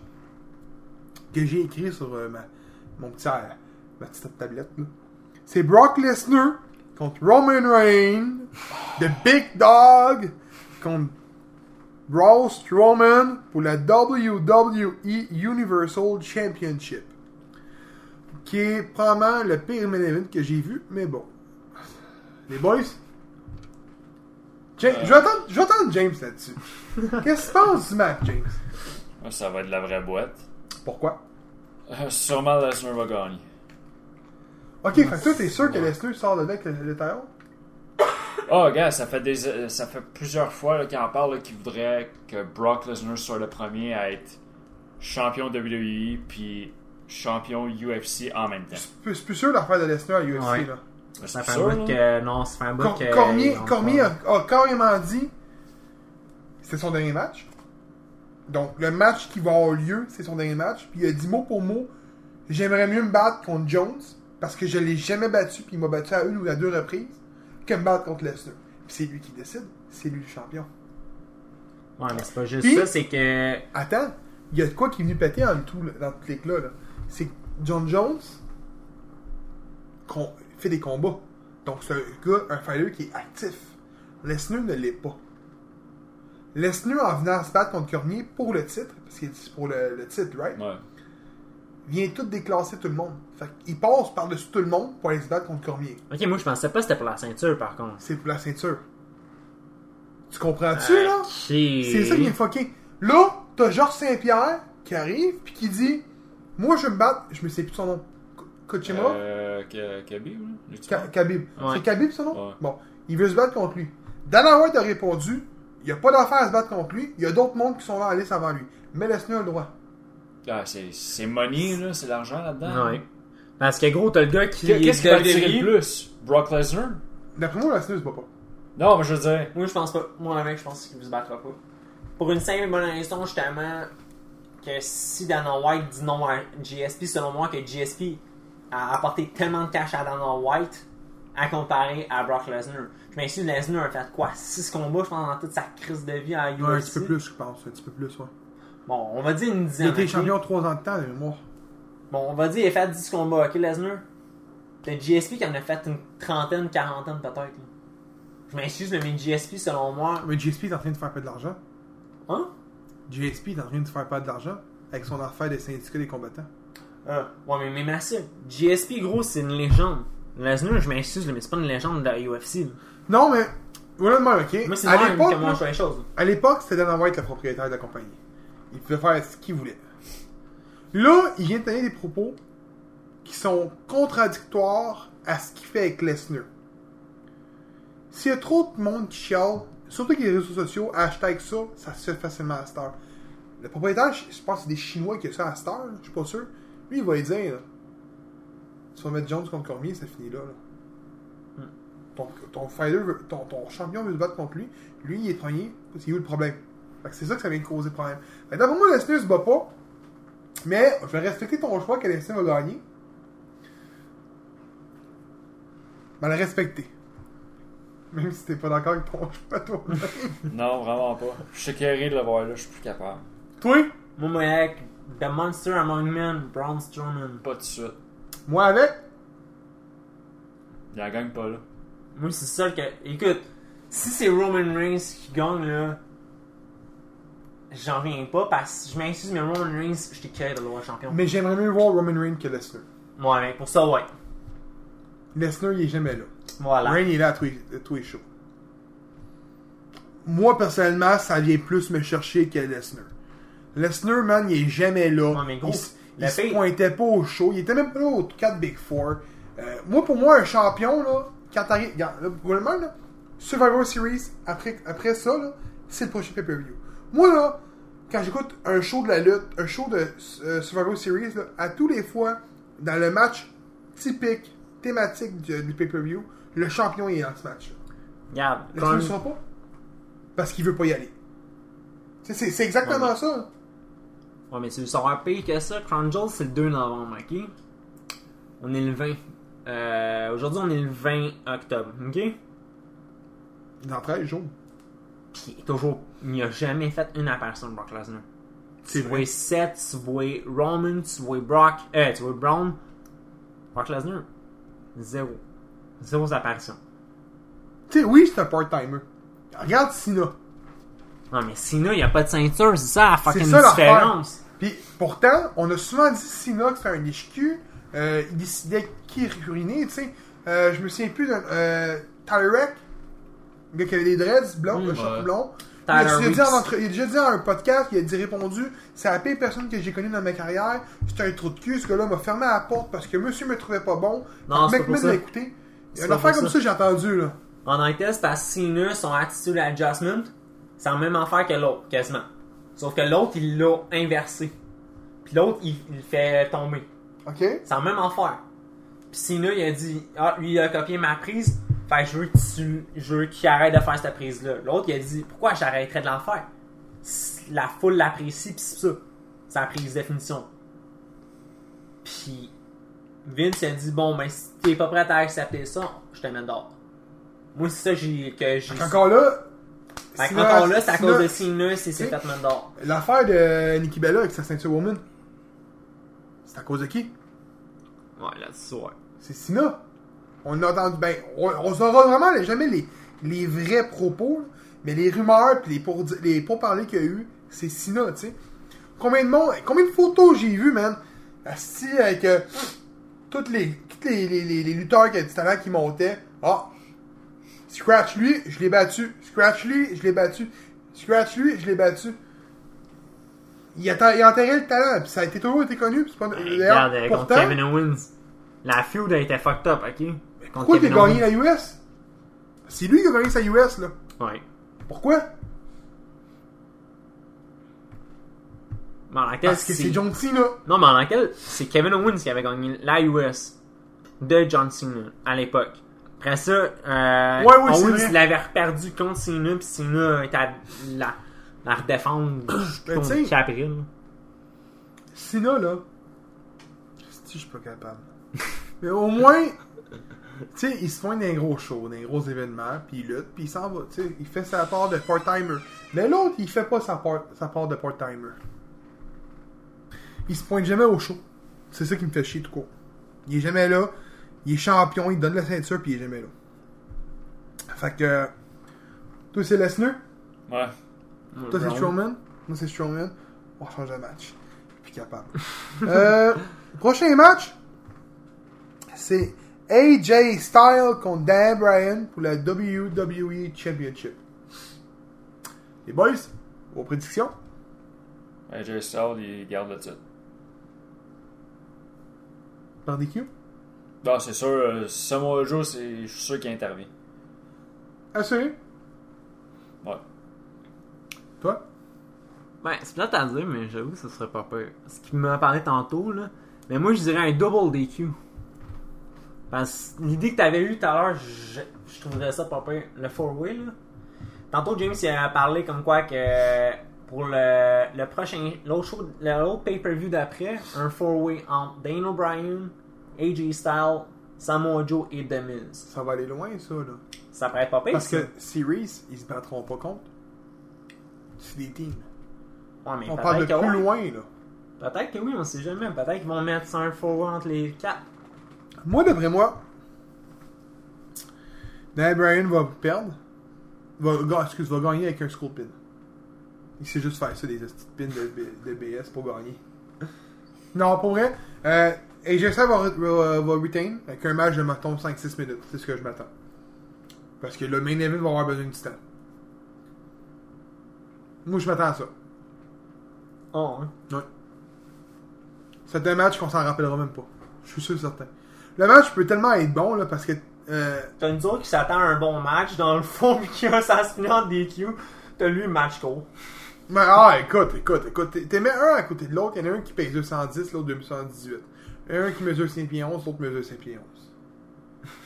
que j'ai écrit sur euh, ma, mon petit, ma petite tablette. C'est Brock Lesnar contre Roman Reigns, The Big Dog contre Braun Strowman pour la WWE Universal Championship. Qui est probablement le pire main event que j'ai vu, mais bon. Les boys, James, je vais attendre- je vais attendre James là-dessus. [laughs] Qu'est-ce que tu penses du match, James? Ouais, Ça va être de la vraie boîte. Pourquoi? Euh, sûrement Lesnar va gagner. Ok, fait que toi, t'es sûr que Lesnar sort de là avec le, le title? Oh, gars, ça fait des, euh, ça fait plusieurs fois qu'il en parle qu'il voudrait que Brock Lesnar soit le premier à être champion WWE puis champion UFC en même temps. C'est plus- c'est sûr l'affaire de Lesnar à UFC, Ouais. là. C'est Ça fait sûr, un bout là. que. Non, ça fait un bout que. Cormier, Cormier a, a carrément dit c'était son dernier match. Donc, le match qui va avoir lieu, c'est son dernier match. Puis il a dit mot pour mot j'aimerais mieux me battre contre Jones parce que je l'ai jamais battu, puis il m'a battu à une ou à deux reprises, que me battre contre Lesnar. Puis c'est lui qui décide, c'est lui le champion. Ouais, mais c'est pas juste Puis- ça, c'est que. Attends, il y a de quoi qui est venu péter en tout là, dans tous les là. là. C'est que John Jones fait des combats. Donc c'est un gars, un fighter qui est actif. Lesnar ne l'est pas. Lesnar, en venant se battre contre Cormier pour le titre, parce qu'il est pour le, le titre, right? Ouais. Vient tout déclasser tout le monde. Fait qu'il passe par-dessus tout le monde pour aller se battre contre Cormier. Ok, moi je pensais pas que c'était pour la ceinture par contre. C'est pour la ceinture. Tu comprends-tu, là? C'est ça qui est fucké. Là, t'as Georges Saint-Pierre qui arrive puis qui dit Moi, je vais me battre. Je me sais plus son nom. Ko- Kochima Euh, Khabib, Ka- Khabib. Ouais. C'est Khabib son nom? Ouais. Bon, il veut se battre contre lui. Dana White a répondu Il n'y a pas d'affaire à se battre contre lui. Il y a d'autres mondes qui sont là à la liste avant lui. Mais laisse-nous le droit. Ah, c'est c'est money, là, c'est l'argent là-dedans. Ouais. Parce que gros, t'as le gars qui. Qu'est- Qu'est-ce qui va attirer WWE. le plus? Brock Lesnar? D'après moi, laisse-nous se bat pas. Non, mais je veux dire. Moi je pense pas. Moi, mec, je pense qu'il se battra pas. Pour une simple et bonne raison, justement, que si Dana White dit non à GSP, selon moi, que GSP a apporté tellement de cash à Dana White à comparer à Brock Lesnar. Je m'excuse, Lesnar a fait quoi? 6 combats, je pense, dans toute sa crise de vie à UFC. Ouais, un petit peu plus, je pense. Un petit peu plus, ouais. Bon, on va dire une Il dizaine. été ok? champion 3 ans de temps, de mémoire. Bon, on va dire, il a fait 10 combats, ok, Lesnar? Le GSP qui en a fait une trentaine, quarantaine peut-être. là. Je m'excuse, mais GSP, selon moi. Mais GSP est en train de faire pas de l'argent. Hein? GSP est en train de faire pas de l'argent avec son affaire des syndicats des combattants. Ah, ouais, mais, mais massif. GSP, gros, c'est une légende. Lesnar, je m'excuse, mais c'est pas une légende de la UFC. là. Non, mais. Voilà ok? Moi, c'est à l'époque, là, je fais les choses. à l'époque, c'était Dana White le propriétaire de la compagnie. Il pouvait faire ce qu'il voulait. Là, il vient de tenir des propos qui sont contradictoires à ce qu'il fait avec Lesnar. S'il y a trop de monde qui chiale, surtout avec les réseaux sociaux, hashtag ça, ça se fait facilement à cette heure. Le propriétaire, je pense que c'est des Chinois qui ont ça à cette heure, je suis pas sûr. Lui, il va lui dire, là, tu vas mettre Jones contre Cormier, c'est fini là. là. Ton, ton fighter, veut- ton, ton champion veut se battre contre lui, lui, il est premier, c'est où le problème? Fait que c'est ça que ça vient de causer problème. D'après moi, Lesnar se bat pas, mais je vais respecter ton choix que Lesnar va gagner. Mais le respecter. Même si t'es pas d'accord avec ton choix, toi. [laughs] Non, vraiment pas. Je suis carré de le voir là, je suis plus capable. toi, Moi, moi, avec The Monster Among Men, Braun Strowman. Pas de suite. moi avec, Il en gagne pas là. Moi, c'est ça que. Écoute, si c'est Roman Reigns qui gagne, là. J'en reviens pas parce que je m'excuse, mais Roman Reigns, j'étais curé de le voir champion. mais j'aimerais mieux voir Roman Reigns que Lesnar. Ouais, mais pour ça, ouais. Lesnar, il est jamais là. Voilà. Reigns, il est là à tous les, à tous les shows. Moi, personnellement, ça vient plus me chercher que Lesnar. Lesnar, man, il est jamais là. Ouais, mais gros, il se pointait pas au show. Il était même pas là aux 4 Big Four. Euh, moi, pour moi, un champion, là, quand t'arrives. Là, Survivor Series, après, après ça, là, c'est le prochain pay-per-view. Moi, là, quand j'écoute un show de la lutte, un show de euh, Survivor Series, là, à tous les fois, dans le match typique, thématique du, du pay-per-view, le champion est dans ce match. Regarde, Le quand- ne pas? Parce qu'il veut pas y aller. C'est c'est exactement Ouais, ça. Ouais, mais tu veux savoir pire que ça? Crown Jewel, c'est le 2 novembre, ok? On est le 20. Euh, Aujourd'hui, on est le 20 octobre, ok? Dans 13 jours. Puis, toujours, il n'a jamais fait une apparition de Brock Lesnar. Tu vrai. vois Seth, tu vois Roman, tu vois Brock, euh, tu vois Brown. Brock Lesnar, zéro. Zéro apparition. Tu sais, oui, c'est un part-timer. Regarde Cena. Non, mais Cena, il a pas de ceinture, c'est ça la fucking ça, différence. Puis pourtant, on a souvent dit Cena que c'était un HQ. Euh, il décidait qui uriner, tu sais. Euh, je me souviens plus d'un. Euh, Tyler Reck, le gars qui avait des dreads blonds, Mm. le Ouais. Il a, déjà dit en Reeks. entre- il a déjà dit dans un podcast, il a dit répondu C'est la pire personne que j'ai connue dans ma carrière. C'était un trou de cul. Ce gars-là m'a fermé la porte parce que monsieur me trouvait pas bon. Non, c'est mec pas ça. écouté. Il y C'est a une affaire comme ça. ça, j'ai entendu là. En tel, c'est parce que son attitude adjustment, c'est la même affaire que l'autre, quasiment. Sauf que l'autre, il l'a inversé. Puis l'autre, il, il le fait tomber. Ok C'est la même affaire. Puis Cena, il a dit Ah, lui, il a copié ma prise. Fait que je veux, tu- je veux qu'il arrête de faire cette prise-là. L'autre, il a dit Pourquoi j'arrêterais de l'en faire La foule l'apprécie, pis c'est ça. C'est la prise définition. Puis Vince il a dit Bon, ben, si t'es pas prêt à accepter ça, je te mets dehors. Moi, c'est ça que j'ai. que j'ai- Encore là. Fait que Cena- encore là, c'est à Cena- cause de Cena, c'est fait mettre dehors. L'affaire de Nikki Bella avec sa ceinture woman. C'est à cause de qui? Ouais, là, c'est ouais. C'est Sina. On a entendu. Ben, on, on saura vraiment les- jamais les, les vrais propos, là, mais les rumeurs puis les, pour, les pourparlers qu'il y a eu, c'est Sina, tu sais. Combien de monde, combien de photos j'ai vu, man? Asti avec euh, toutes les, toutes les, les, les, les lutteurs qui talent qui montaient. Ah! Scratch lui, je l'ai battu. Scratch lui, je l'ai battu. Scratch lui, je l'ai battu. Il, atta- il enterrait le talent, puis ça a été toujours été connu. c'est pas, Hey, d'ailleurs, regarde, euh, contre Kevin Owens. La feud a été fucked up, ok? Pourquoi il a gagné la US? C'est lui qui a gagné sa US, là. Ouais. Pourquoi? Parce que c'est John Cena. Non, mais en laquelle c'est Kevin Owens qui avait gagné la US de John Cena à l'époque. Après ça, euh, Ouais, Owens l'avait reperdu contre Cena, puis Cena était à la, la redéfendre contre Capril. Cena, là. Si je suis pas capable. Mais au moins, tu sais, il se pointe dans un gros show, dans un gros événement, puis il lutte, puis il s'en va, tu sais, il fait sa part de part-timer. Mais l'autre, il fait pas sa part, sa part de part-timer. Il se pointe jamais au show. C'est ça qui me fait chier tout court. Il est jamais là, il est champion, il donne la ceinture, puis il est jamais là. Fait que. Toi, c'est Lesnar? Ouais. Toi, c'est. Strowman? Moi, c'est Strowman. On va changer de match. Je suis capable. [laughs] euh, prochain match, c'est AJ Styles contre Dan Bryan pour la WWE Championship. Les boys, vos prédictions? AJ Styles, il garde le titre. Par DQ? Non, c'est sûr, euh, Samoa Joe, c'est- je suis sûr qu'il intervient. Assuré? Ouais. Toi? Ben, c'est plate à dire, mais j'avoue que ce serait pas pire. Ce qu'il m'a parlé tantôt, là. Mais moi, je dirais un double DQ. Que l'idée que t'avais eue tout à l'heure, je, je trouverais ça pas pire. Le four-way, là. Tantôt, James, il a parlé comme quoi que pour le, le prochain, l'autre show, l'autre pay-per-view d'après, un four-way entre Daniel Bryan, AJ Styles, Samoa Joe et The Miz. Ça va aller loin, ça, là. Ça être pas pire, Parce ça. que Series, ils se battront pas contre. C'est des teams. Ouais, mais On parle de plus ouais. loin, là. Peut-être que oui, on sait jamais. Peut-être qu'ils vont mettre ça un four-way entre les quatre. Moi, d'après moi, Dan Bryan va perdre. Va, excuse, va gagner avec un skull pin. Il sait juste faire ça, des petites pins de, BS pour gagner. Non, pour vrai, euh, AJ Styles va, va, va retain avec un match de, mettons, 5-6 minutes. C'est ce que je m'attends. Parce que le main event va avoir besoin de temps. Moi, je m'attends à ça. Oh, hein. Ouais. C'est un match qu'on s'en rappellera même pas. Je suis sûr certain. Le match peut tellement être bon là, parce que euh, T'as une autre qui s'attend à un bon match, dans le fond, [laughs] puis qui a sa finale en DQ. T'as lui, match court. mais, ah écoute, écoute, écoute, t'es- mets un à côté de l'autre, il y en a un qui pèse 210, l'autre 218. Il y en a un qui mesure 5 pieds 11, l'autre mesure 5 pieds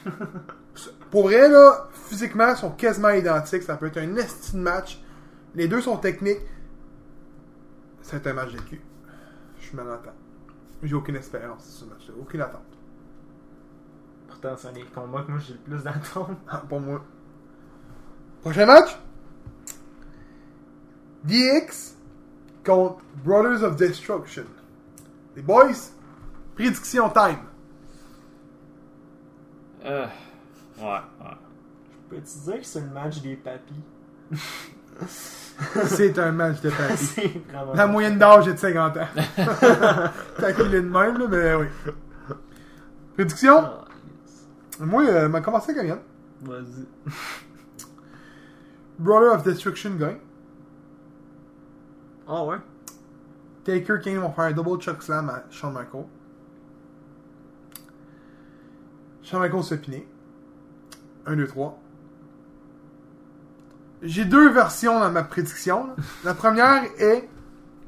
11. [laughs] Pour vrai là, physiquement, ils sont quasiment identiques, ça peut être un esti de match. Les deux sont techniques. C'est un match de cul. Je m'en attends. J'ai aucune espérance sur ce match-là, aucune attente. Pourtant, c'est un des combats que moi j'ai le plus d'attente. Ah, pour moi. Prochain match? DX contre Brothers of Destruction. Les boys, prédiction time. Euh, ouais, ouais. Peux-tu dire que c'est le match des papis? [laughs] C'est un match de [laughs] vraiment. La moyenne d'âge est de 50 ans. Tant qu'il est de même, là, mais oui. Prédiction? Moi, euh, m'a commencé même. Vas-y. [laughs] Brother of Destruction gagne. Ah ouais? Taker Kane vont faire un double choke slam à Shawn Michaels. Shawn Michaels se piner. 1, 2, 3. J'ai deux versions dans ma prédiction. là. [laughs] La première est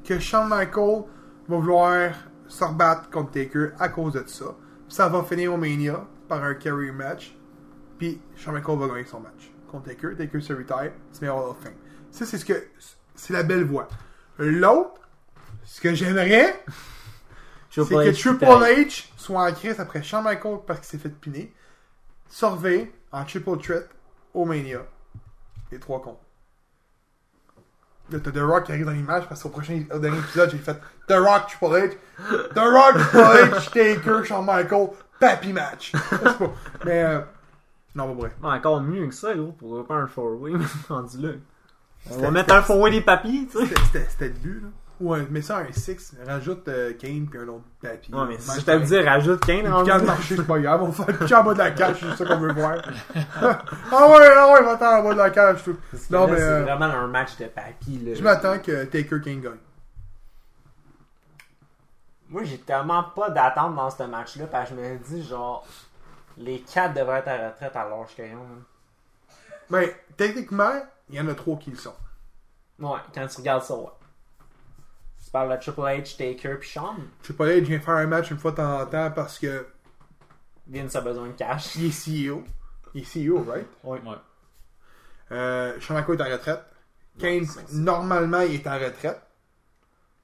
que Shawn Michaels va vouloir se rebattre contre Taker à cause de ça. Ça va finir au Mania par un carry match. Puis Shawn Michaels va gagner son match contre Taker. Taker se retire, se met Hall of Fame. Ça, c'est ce que. C'est la belle voie. L'autre, ce que j'aimerais, c'est que Triple H soit en crise après Shawn Michaels parce qu'il s'est fait piner. Surveille en triple threat au Mania. Les trois cons. Là, t'as The Rock qui arrive dans l'image parce qu'au prochain au dernier épisode, j'ai fait The Rock Triple H. The Rock Triple H, Taker, Shawn Michaels, Papi match. [laughs] Mais, euh, non, pas vrai. Ouais, encore mieux que ça, gros, pour pas un four-way, [laughs] mais rendu là. On va mettre un four-way des papis, tu sais. C'était- le but, là. Ouais, mets ça un 6, rajoute euh, Kane puis un autre papier. Ouais, mais si je le dis, rajoute Kane en quand le marché, c'est pas grave, on va faire [laughs] en bas de la cage, c'est ça qu'on veut voir. ah ouais, ah ouais, va-t'en en bas de la cage, tout. Non, mais c'est euh, vraiment un match de papy, là. je m'attends que Taker Kane gagne. Moi, j'ai tellement pas d'attente dans ce match-là, parce que je me dis, genre, les 4 devraient être à retraite à l'âge qu'ils ont. hein. Mais techniquement, il y en a trois qui le sont. Ouais, quand tu regardes ça, ouais. Tu parles de Triple H, Taker, puis Sean. Je sais pas, je viens faire un match une fois de temps en temps parce que Vince a besoin de cash. il est CEO. Il est CEO, right? Ouais. Ouais. Euh, Shawn Michaels est en retraite. Kane, Ouais, c'est ça. normalement, il est en retraite.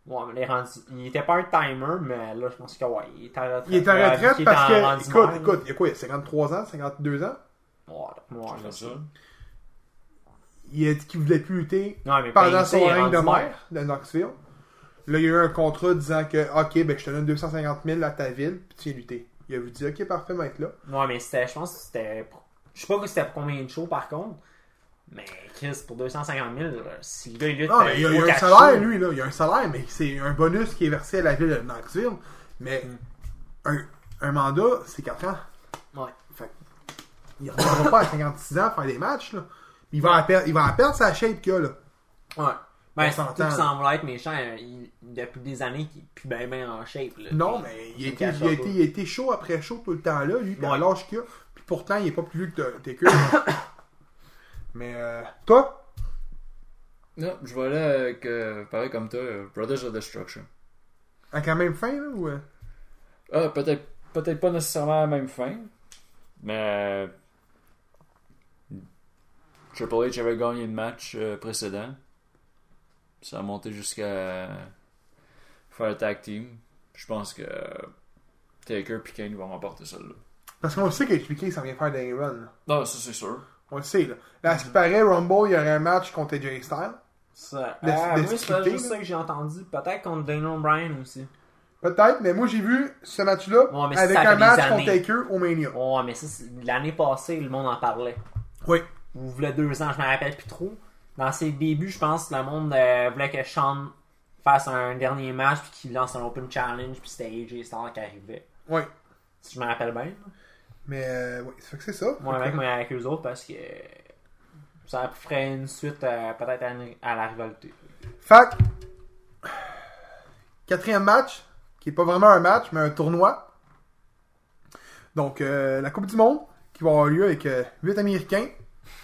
Ouais, mais les rendus... Il était pas un timer, mais là, je pense que ouais, il est en retraite. Il est en Ouais, retraite parce que, écoute, écoute, il y a quoi, il y a 53 ans, 52 ans? Ouais, ouais, C'est ça. Il a dit qu'il voulait plus lutter Ouais, mais pendant son règne de maire de Knoxville. Là, il y a eu un contrat disant que, ok, ben, je te donne 250 000 à ta ville, puis tu viens lutter. Il a dit, ok, parfait, mec, là. Ouais, mais c'était, je pense que c'était. Je sais pas c'était pour combien de shows par contre. Mais Chris, pour 250 000, là, si le gars il lutte. Non, mais il y a, il y a au un salaire, shows, lui, là. Il y a un salaire, mais c'est un bonus qui est versé à la ville de Knoxville. Mais un, un mandat, c'est 4 ans. Ouais. Fait que, il reviendra pas à 56 ans faire des matchs, là. Il va perdre, il va en perdre sa shape qu'il a, là. Ouais. Ben, surtout qu'il là. semble être méchant. euh, il- depuis des années qu'il est plus bien ben en shape. Là. Non, Puis, mais il c'est a, été, cache il, a pas. été, il a été chaud après chaud tout le temps là, lui, puis à Ouais. l'âge qu'il a. Puis pourtant, il est pas plus vieux que Taker. [coughs] mais euh, toi, Non, je vais aller avec, euh, pareil comme toi, euh, Brothers of Destruction. avec la même fin, là, ou... euh? Ah, peut-être peut-être pas nécessairement à la même fin, mais euh, Triple H avait gagné le match euh, précédent. Ça a monté jusqu'à faire tag team. Je pense que Taker et Kane vont remporter celle-là. Parce qu'on sait qu'expliquer, ça vient faire des runs. là. Non, ça c'est sûr. On le sait, là. Là, à ce qui paraît, Rumble, il y aurait un match contre AJ Styles. Ça. Le- Ah, moi, c'est juste ça que j'ai entendu. Peut-être contre Daniel Bryan aussi. Peut-être, mais moi, j'ai vu ce match-là Ouais, avec un match contre Taker au Mania. Ouais, mais ça, l'année passée, le monde en parlait. Oui. Ou voulait deux ans, je me rappelle plus trop. Dans ses débuts, je pense que le monde euh, voulait que Sean fasse un dernier match puis qu'il lance un Open Challenge puis c'était AJ Styles qui arrivait. Oui. Si je me rappelle bien. Mais, euh, oui, ça fait que c'est ça. Moi, avec, moi, avec eux autres parce que ça ferait une suite euh, peut-être à, la rivalité. Fait que, quatrième match, qui est pas vraiment un match, mais un tournoi. Donc, euh, la Coupe du Monde, qui va avoir lieu avec 8 Américains.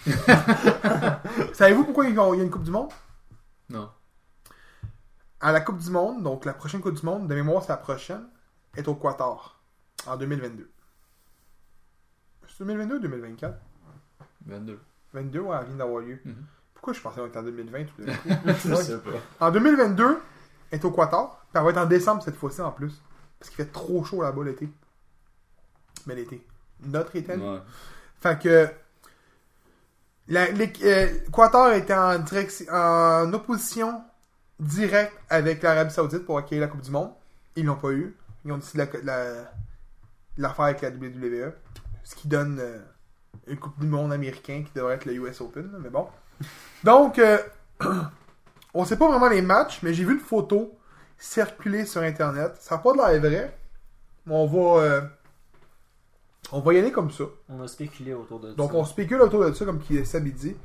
[laughs] Savez-vous pourquoi il y a il y a une Coupe du Monde? Non. À la Coupe du Monde, donc la prochaine Coupe du Monde, de mémoire c'est la prochaine, est au Qatar, en 2022. C'est 2022 ou 2024? 22. 22, ouais, elle vient d'avoir lieu. Mhm. Pourquoi je pensais qu'on était en 2020 tout d'un coup? [laughs] Je sais pas. En 2022, elle est au Qatar. Puis elle va être en décembre cette fois-ci en plus. Parce qu'il fait trop chaud là-bas l'été. Mais l'été. Notre été. Ouais. Fait que. La, les, euh, était en, en opposition direct avec l'Arabie Saoudite pour accueillir la Coupe du Monde. Ils l'ont pas eu. Ils ont décidé la- la- l'affaire avec la WWE. Ce qui donne euh, une Coupe du Monde américain qui devrait être le US Open. là, Mais bon. Donc, euh, [clears throat] on sait pas vraiment les matchs, mais j'ai vu une photo circuler sur Internet. Ça n'a pas de l'air vrai. Mais on va, euh, on va y aller comme ça. On a spéculé autour de Donc ça. on spécule autour de ça, comme qui il dit.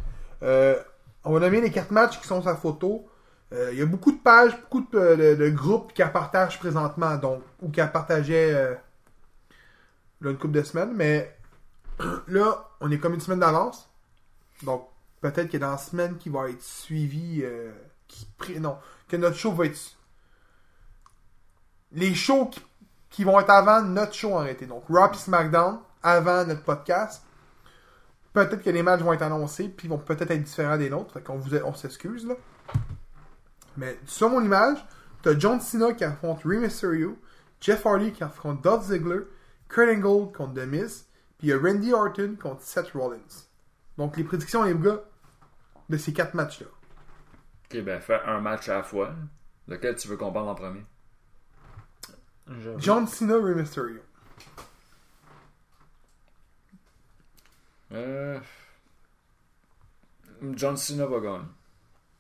Euh, on va nommer les quatre matchs qui sont la photo. Euh, Il y a beaucoup de pages, beaucoup de, de- de groupes qui la partagent présentement, donc, ou qui la partageaient euh, là, une couple de semaines, mais [clears throat] là, on est comme une semaine d'avance. Donc, peut-être que dans la semaine qui va être suivie, euh, non, que notre show va être. Les shows qui, vont être avant notre show en. Donc, Raw SmackDown, avant notre podcast. Peut-être que les matchs vont être annoncés, puis vont peut-être être différents des nôtres. Fait qu'on vous on s'excuse, là. Mais sur mon image, t'as John Cena qui affronte Rey Mysterio, Jeff Hardy qui affronte Dolph Ziggler, Kurt Angle contre The Miz, puis il y a Randy Orton contre Seth Rollins. Donc les prédictions, les gars, de ces quatre matchs-là. Ok, ben fais un match à la fois. Lequel tu veux qu'on parle en premier? John Cena, Rey Mysterio. Euh. John Cena va gagner.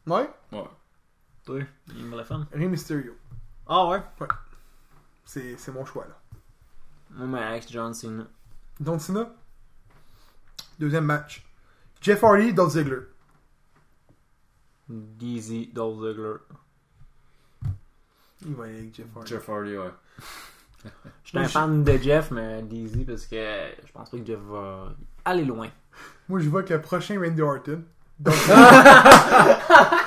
Ouais? Ouais. Toi, il me l'a fait. Rey Mysterio. Ah ouais? C'est c'est mon choix, là. Moi, avec John Cena. John Cena. Deuxième match. Jeff Hardy, Dolph Ziggler. DZ, Dolph Ziggler. Il va y aller avec Jeff Hardy. Jeff Hardy, ouais. Je suis un fan de Jeff, mais DZ parce que je pense pas que Jeff va aller loin. Moi, je vois que le prochain Randy Orton. Donc... [laughs] ah,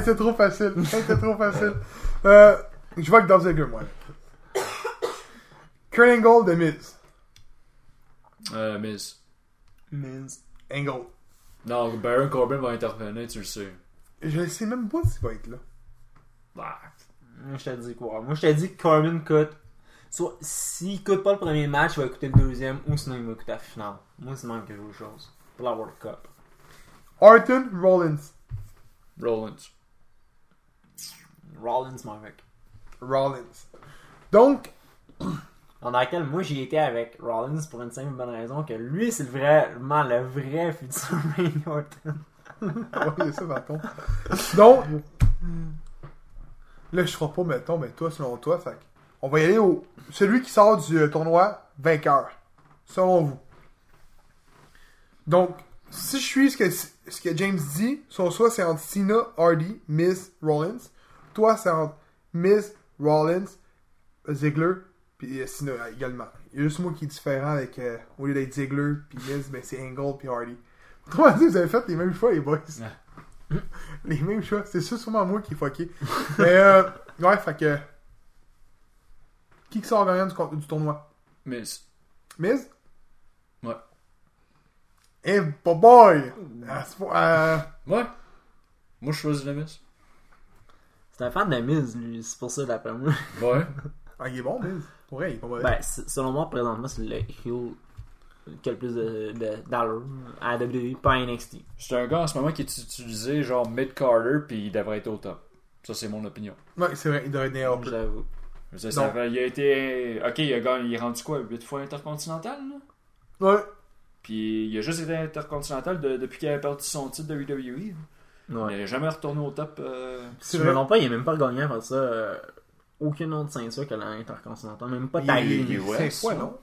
[laughs] c'est trop facile. C'est trop facile. Euh, je vois que Dolph Ziggler, moi. Kurt Angle de Miz? Euh, Miz. Miz. Angle. Non, Baron Corbin va intervenir, tu le sais. Je sais même pas s'il va être là. Bah. Moi, je te dis quoi? Moi, je te dis que Corbin coûte. Soit, s'il coûte pas le premier match, il va écouter le deuxième, ou sinon il va écouter la finale. Moi, c'est même que je veux chose. Pour la World Cup. Orton, Rollins. Rollins. Rollins, mon mec. Rollins. Donc, [clears throat] Dans laquelle, moi, j'ai été avec Rollins pour une simple bonne raison que lui, c'est vraiment le vrai futur [laughs] Randy Orton. ouais, il y a ça. Donc, là, je ferai pas, mettons, mais toi, selon toi, fait on va y aller au. Celui qui sort du euh, tournoi, vainqueur. Selon vous. Donc, si je suis ce que, ce que James dit, son choix, c'est entre Cena, Hardy, Miz, Rollins. Toi, c'est entre Miz, Rollins, Ziggler, puis euh, Cena euh, également. Il y a juste moi qui est différent avec, euh, au lieu d'être Ziggler, puis Miz, ben, c'est Angle, puis Hardy. [laughs] Toi, vous avez fait les mêmes choix, les boys. [laughs] les mêmes choix. C'est ça, sûrement moi qui est fucké. Mais, euh, ouais, fait que. Qui qui sort gagnant du, du tournoi? Miz. Miz? Ouais. Eh, pas boy euh, Ouais. Moi, je choisis le Miz. C'est un fan de Miz, lui. C'est pour ça, d'après moi. Ouais. [laughs] Ah, il est bon. Pour vrai, il est pas mauvais. Ben, selon moi, présentement, c'est le heel qui a le plus de, de d'allure à WWE, pas à NXT. C'est un gars en ce moment qui est utilisé genre mid-carter, puis il devrait être au top. Ça, c'est mon opinion. Ouais, c'est vrai, il devrait être né up. J'avoue. Ça fait- il a été. Ok, il a gagné. Il est rendu quoi 8 fois intercontinental, là? Ouais. Puis il a juste été intercontinental de- depuis qu'il a perdu son titre de WWE. Il Ouais. n'est jamais retourné au top. euh, Si C'est je me vrai. trompe pas, il est même pas gagné après ça. euh, aucune autre ceinture que l'Intercontinental. Même pas il- il- US, fois, non?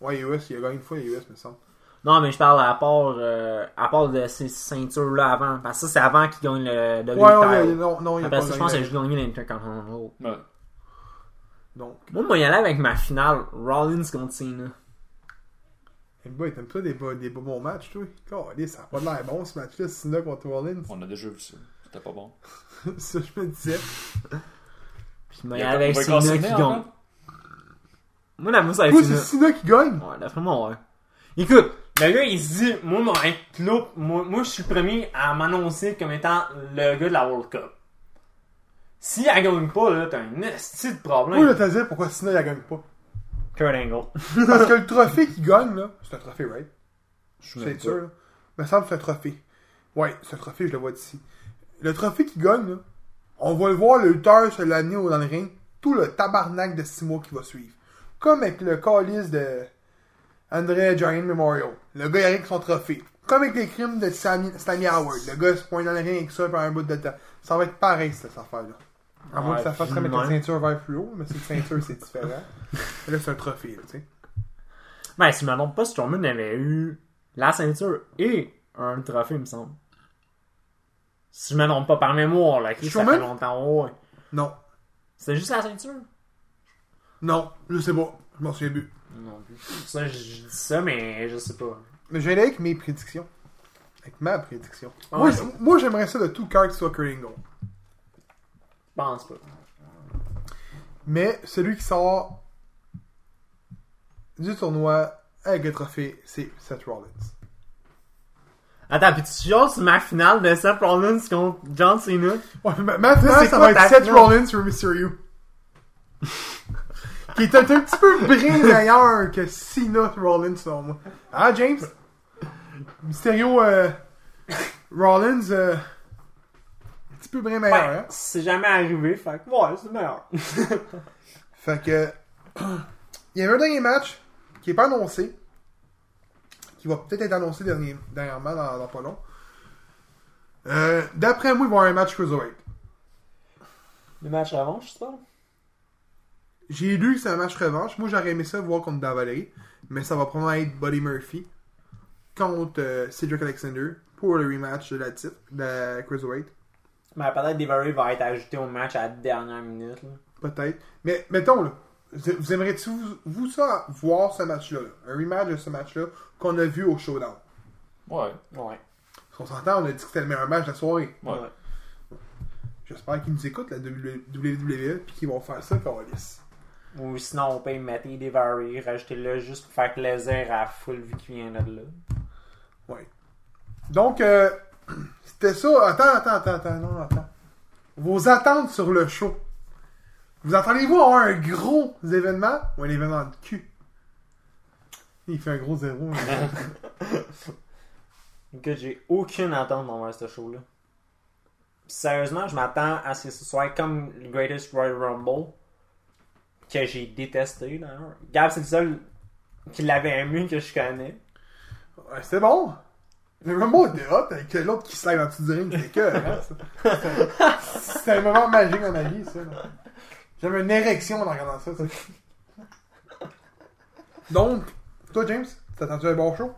Ouais, US, il a gagné une fois, US, me semble. Non, mais je parle à part, euh, à part de ces ceintures-là avant. Parce que ça, c'est avant qu'il gagne le WWE Ouais, ouais, title. non, non, il a pas ça, je pense qu'il a gagné. juste gagné l'Intercontinental. ouais. Donc, Moi, moi, y aller avec ma finale, Rollins contre Cena. hey boy, t'aimes pas des, des beaux bons matchs, toi? Calais, ça a pas l'air bon ce match-là, Cena contre Rollins. On a déjà vu ça. C'était pas bon. [laughs] ça, je me disais. Puis moi, Il y y a aller avec Cena qui gagne. Moi, la mousse avec Toi, c'est Cena. Qui gagne? Ouais, d'après moi, ouais. Écoute, le gars, il se dit, moi, mon club, moi, moi, je suis le premier à m'annoncer comme étant le gars de la World Cup. Si elle gagne pas, là, t'as un esti de problème. Moi, je vais te dire pourquoi Cena, il gagne pas. Kurt Angle. Parce que le trophée qu'il gagne, là, c'est un trophée, right? C'est sûr, là. Me semble que c'est un trophée. Ouais, c'est un trophée, je le vois d'ici. Le trophée qu'il gagne, là, on va le voir le lutteur se l'amener dans le ring, tout le tabarnak de 6 mois qui va suivre. Comme avec le calice de André Giant Memorial. Le gars arrive avec son trophée. Comme avec les crimes de Sammy- Stanley Howard. Le gars se pointe dans le ring avec ça pendant un bout de temps. Ça va être pareil, cette affaire-là. À moins Ouais, que ça fasse remettre une ceinture vert fluo, mais cette ceinture, c'est différent. [laughs] là, c'est un trophée, tu sais. Ben, si je me trompe pas, Strowman avait eu la ceinture et un trophée, il me semble. Si je me trompe pas par mémoire, là, qui ça Strowman? fait longtemps, ouais. Non. C'est juste la ceinture? Non, je sais pas. Je m'en souviens plus. Non plus. Ça, je, je dis ça, mais je sais pas. Mais je vais aller avec mes prédictions. Avec ma prédiction. Ah moi, ouais. moi, j'aimerais ça de tout cœur que ce soit Kurt Angle. Je pense pas. Mais celui qui sort du tournoi avec le trophée, c'est Seth Rollins. Attends, pis tu chiales sur ma finale de Seth Rollins contre John Cena? Ouais, ma, ma finale, ça va être Seth? Rollins sur Mysterio. [laughs] qui est un, un petit peu brin meilleur que Cena Rollins, selon moi. Ah, James? Mysterio euh, Rollins, euh, un petit peu brin meilleur, Ouais, hein? c'est jamais arrivé, fait que ouais, c'est meilleur. [laughs] Fait que. Il y avait un dernier match qui est pas annoncé. Qui va peut-être être annoncé dernier, dernièrement dans, dans pas long. Euh, D'après moi, il va y avoir un match Cruiserweight. Le match revanche, pas. J'ai lu que c'est un match revanche. Moi, j'aurais aimé ça voir contre Davalry. Mais ça va probablement être Buddy Murphy contre euh, Cedric Alexander pour le rematch de la titre de la Cruiserweight. Mais peut-être Devery va être ajouté au match à la dernière minute. Peut-être. Mais mettons, là, vous, vous aimeriez-tu vous, vous ça voir ce match-là? là? Un rematch de ce match-là qu'on a vu au Showdown? Ouais. Ouais. Parce qu'on s'entend, on a dit que c'était le meilleur match de la soirée. Ouais. J'espère qu'ils nous écoutent, la WWE, puis qu'ils vont faire ça, Carlis. Ou sinon, on peut mettre Devery, rajouter là juste pour faire plaisir à la foule vu qu'il vient de là. Ouais. Donc, euh, [clears throat] c'était ça. Attends, attends, attends, attends, non, attends. Vos attentes sur le show. Vous attendez-vous à avoir un gros événement ou un événement de cul? Il fait un gros zéro. Que [laughs] j'ai aucune attente d'envers ce show-là. Sérieusement, je m'attends à ce que ce soit comme le Greatest Royal Rumble, que j'ai détesté d'ailleurs. Gab, c'est le seul qui l'avait aimé que je connais. Ouais, c'était bon. Le Rumble était hot avec l'autre qui slide en dessous du ring. C'était que, hein. C'était- C'était un moment magique dans ma vie, ça. là. J'avais une érection en regardant ça. ça. [laughs] Donc, toi, James, t'attends-tu un bon show?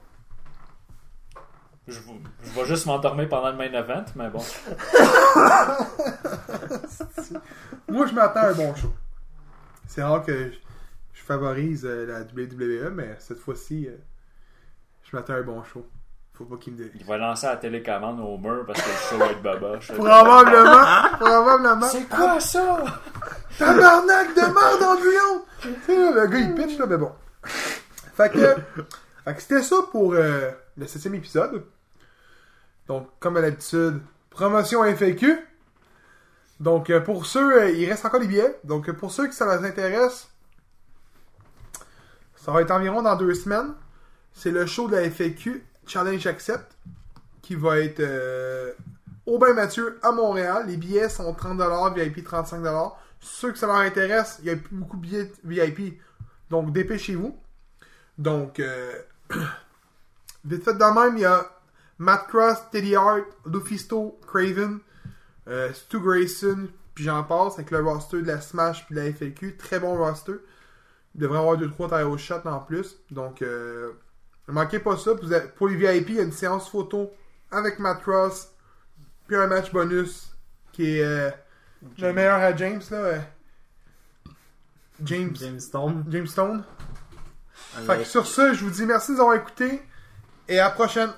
Je, vais juste m'endormir pendant le main event, mais bon. [laughs] Moi, je m'attends à un bon show. C'est rare que je, je favorise euh, la WWE, mais cette fois-ci, euh, je m'attends à un bon show. Faut pas qu'il me dé... Il va lancer la télécommande au mur parce que le show va être baboche. Probablement, probablement. C'est quoi ça? Tabarnak de merde sais, là, le gars, il pitch, là, mais bon. Fait que, fait que c'était ça pour euh, le septième épisode. Donc, comme à l'habitude, promotion FAQ. Donc, euh, pour ceux, euh, il reste encore des billets. Donc, euh, pour ceux qui ça les intéresse, ça va être environ dans deux semaines. C'est le show de la FAQ, Challenge Accept, qui va être euh, Mathieu à Montréal. Les billets sont 30$, VIP 35$. Ceux que ça leur intéresse, il y a plus beaucoup de billets VIP. Donc, dépêchez-vous. Donc, euh, [clears throat] vite fait de même, il y a Matt Cross, Teddy Hart, Lufisto, Craven, euh, Stu Grayson, puis j'en passe avec le roster de la Smash puis de la FLQ. Très bon roster. Il devrait avoir 2-3 title shots en plus. Donc, euh, ne manquez pas ça. Vous avez- pour les VIP, il y a une séance photo avec Matt Cross, puis un match bonus qui est euh, le meilleur à James, là. euh, James, James Stone. James Stone. Fait que sur ce, je vous dis merci de nous avoir écoutés et à la prochaine.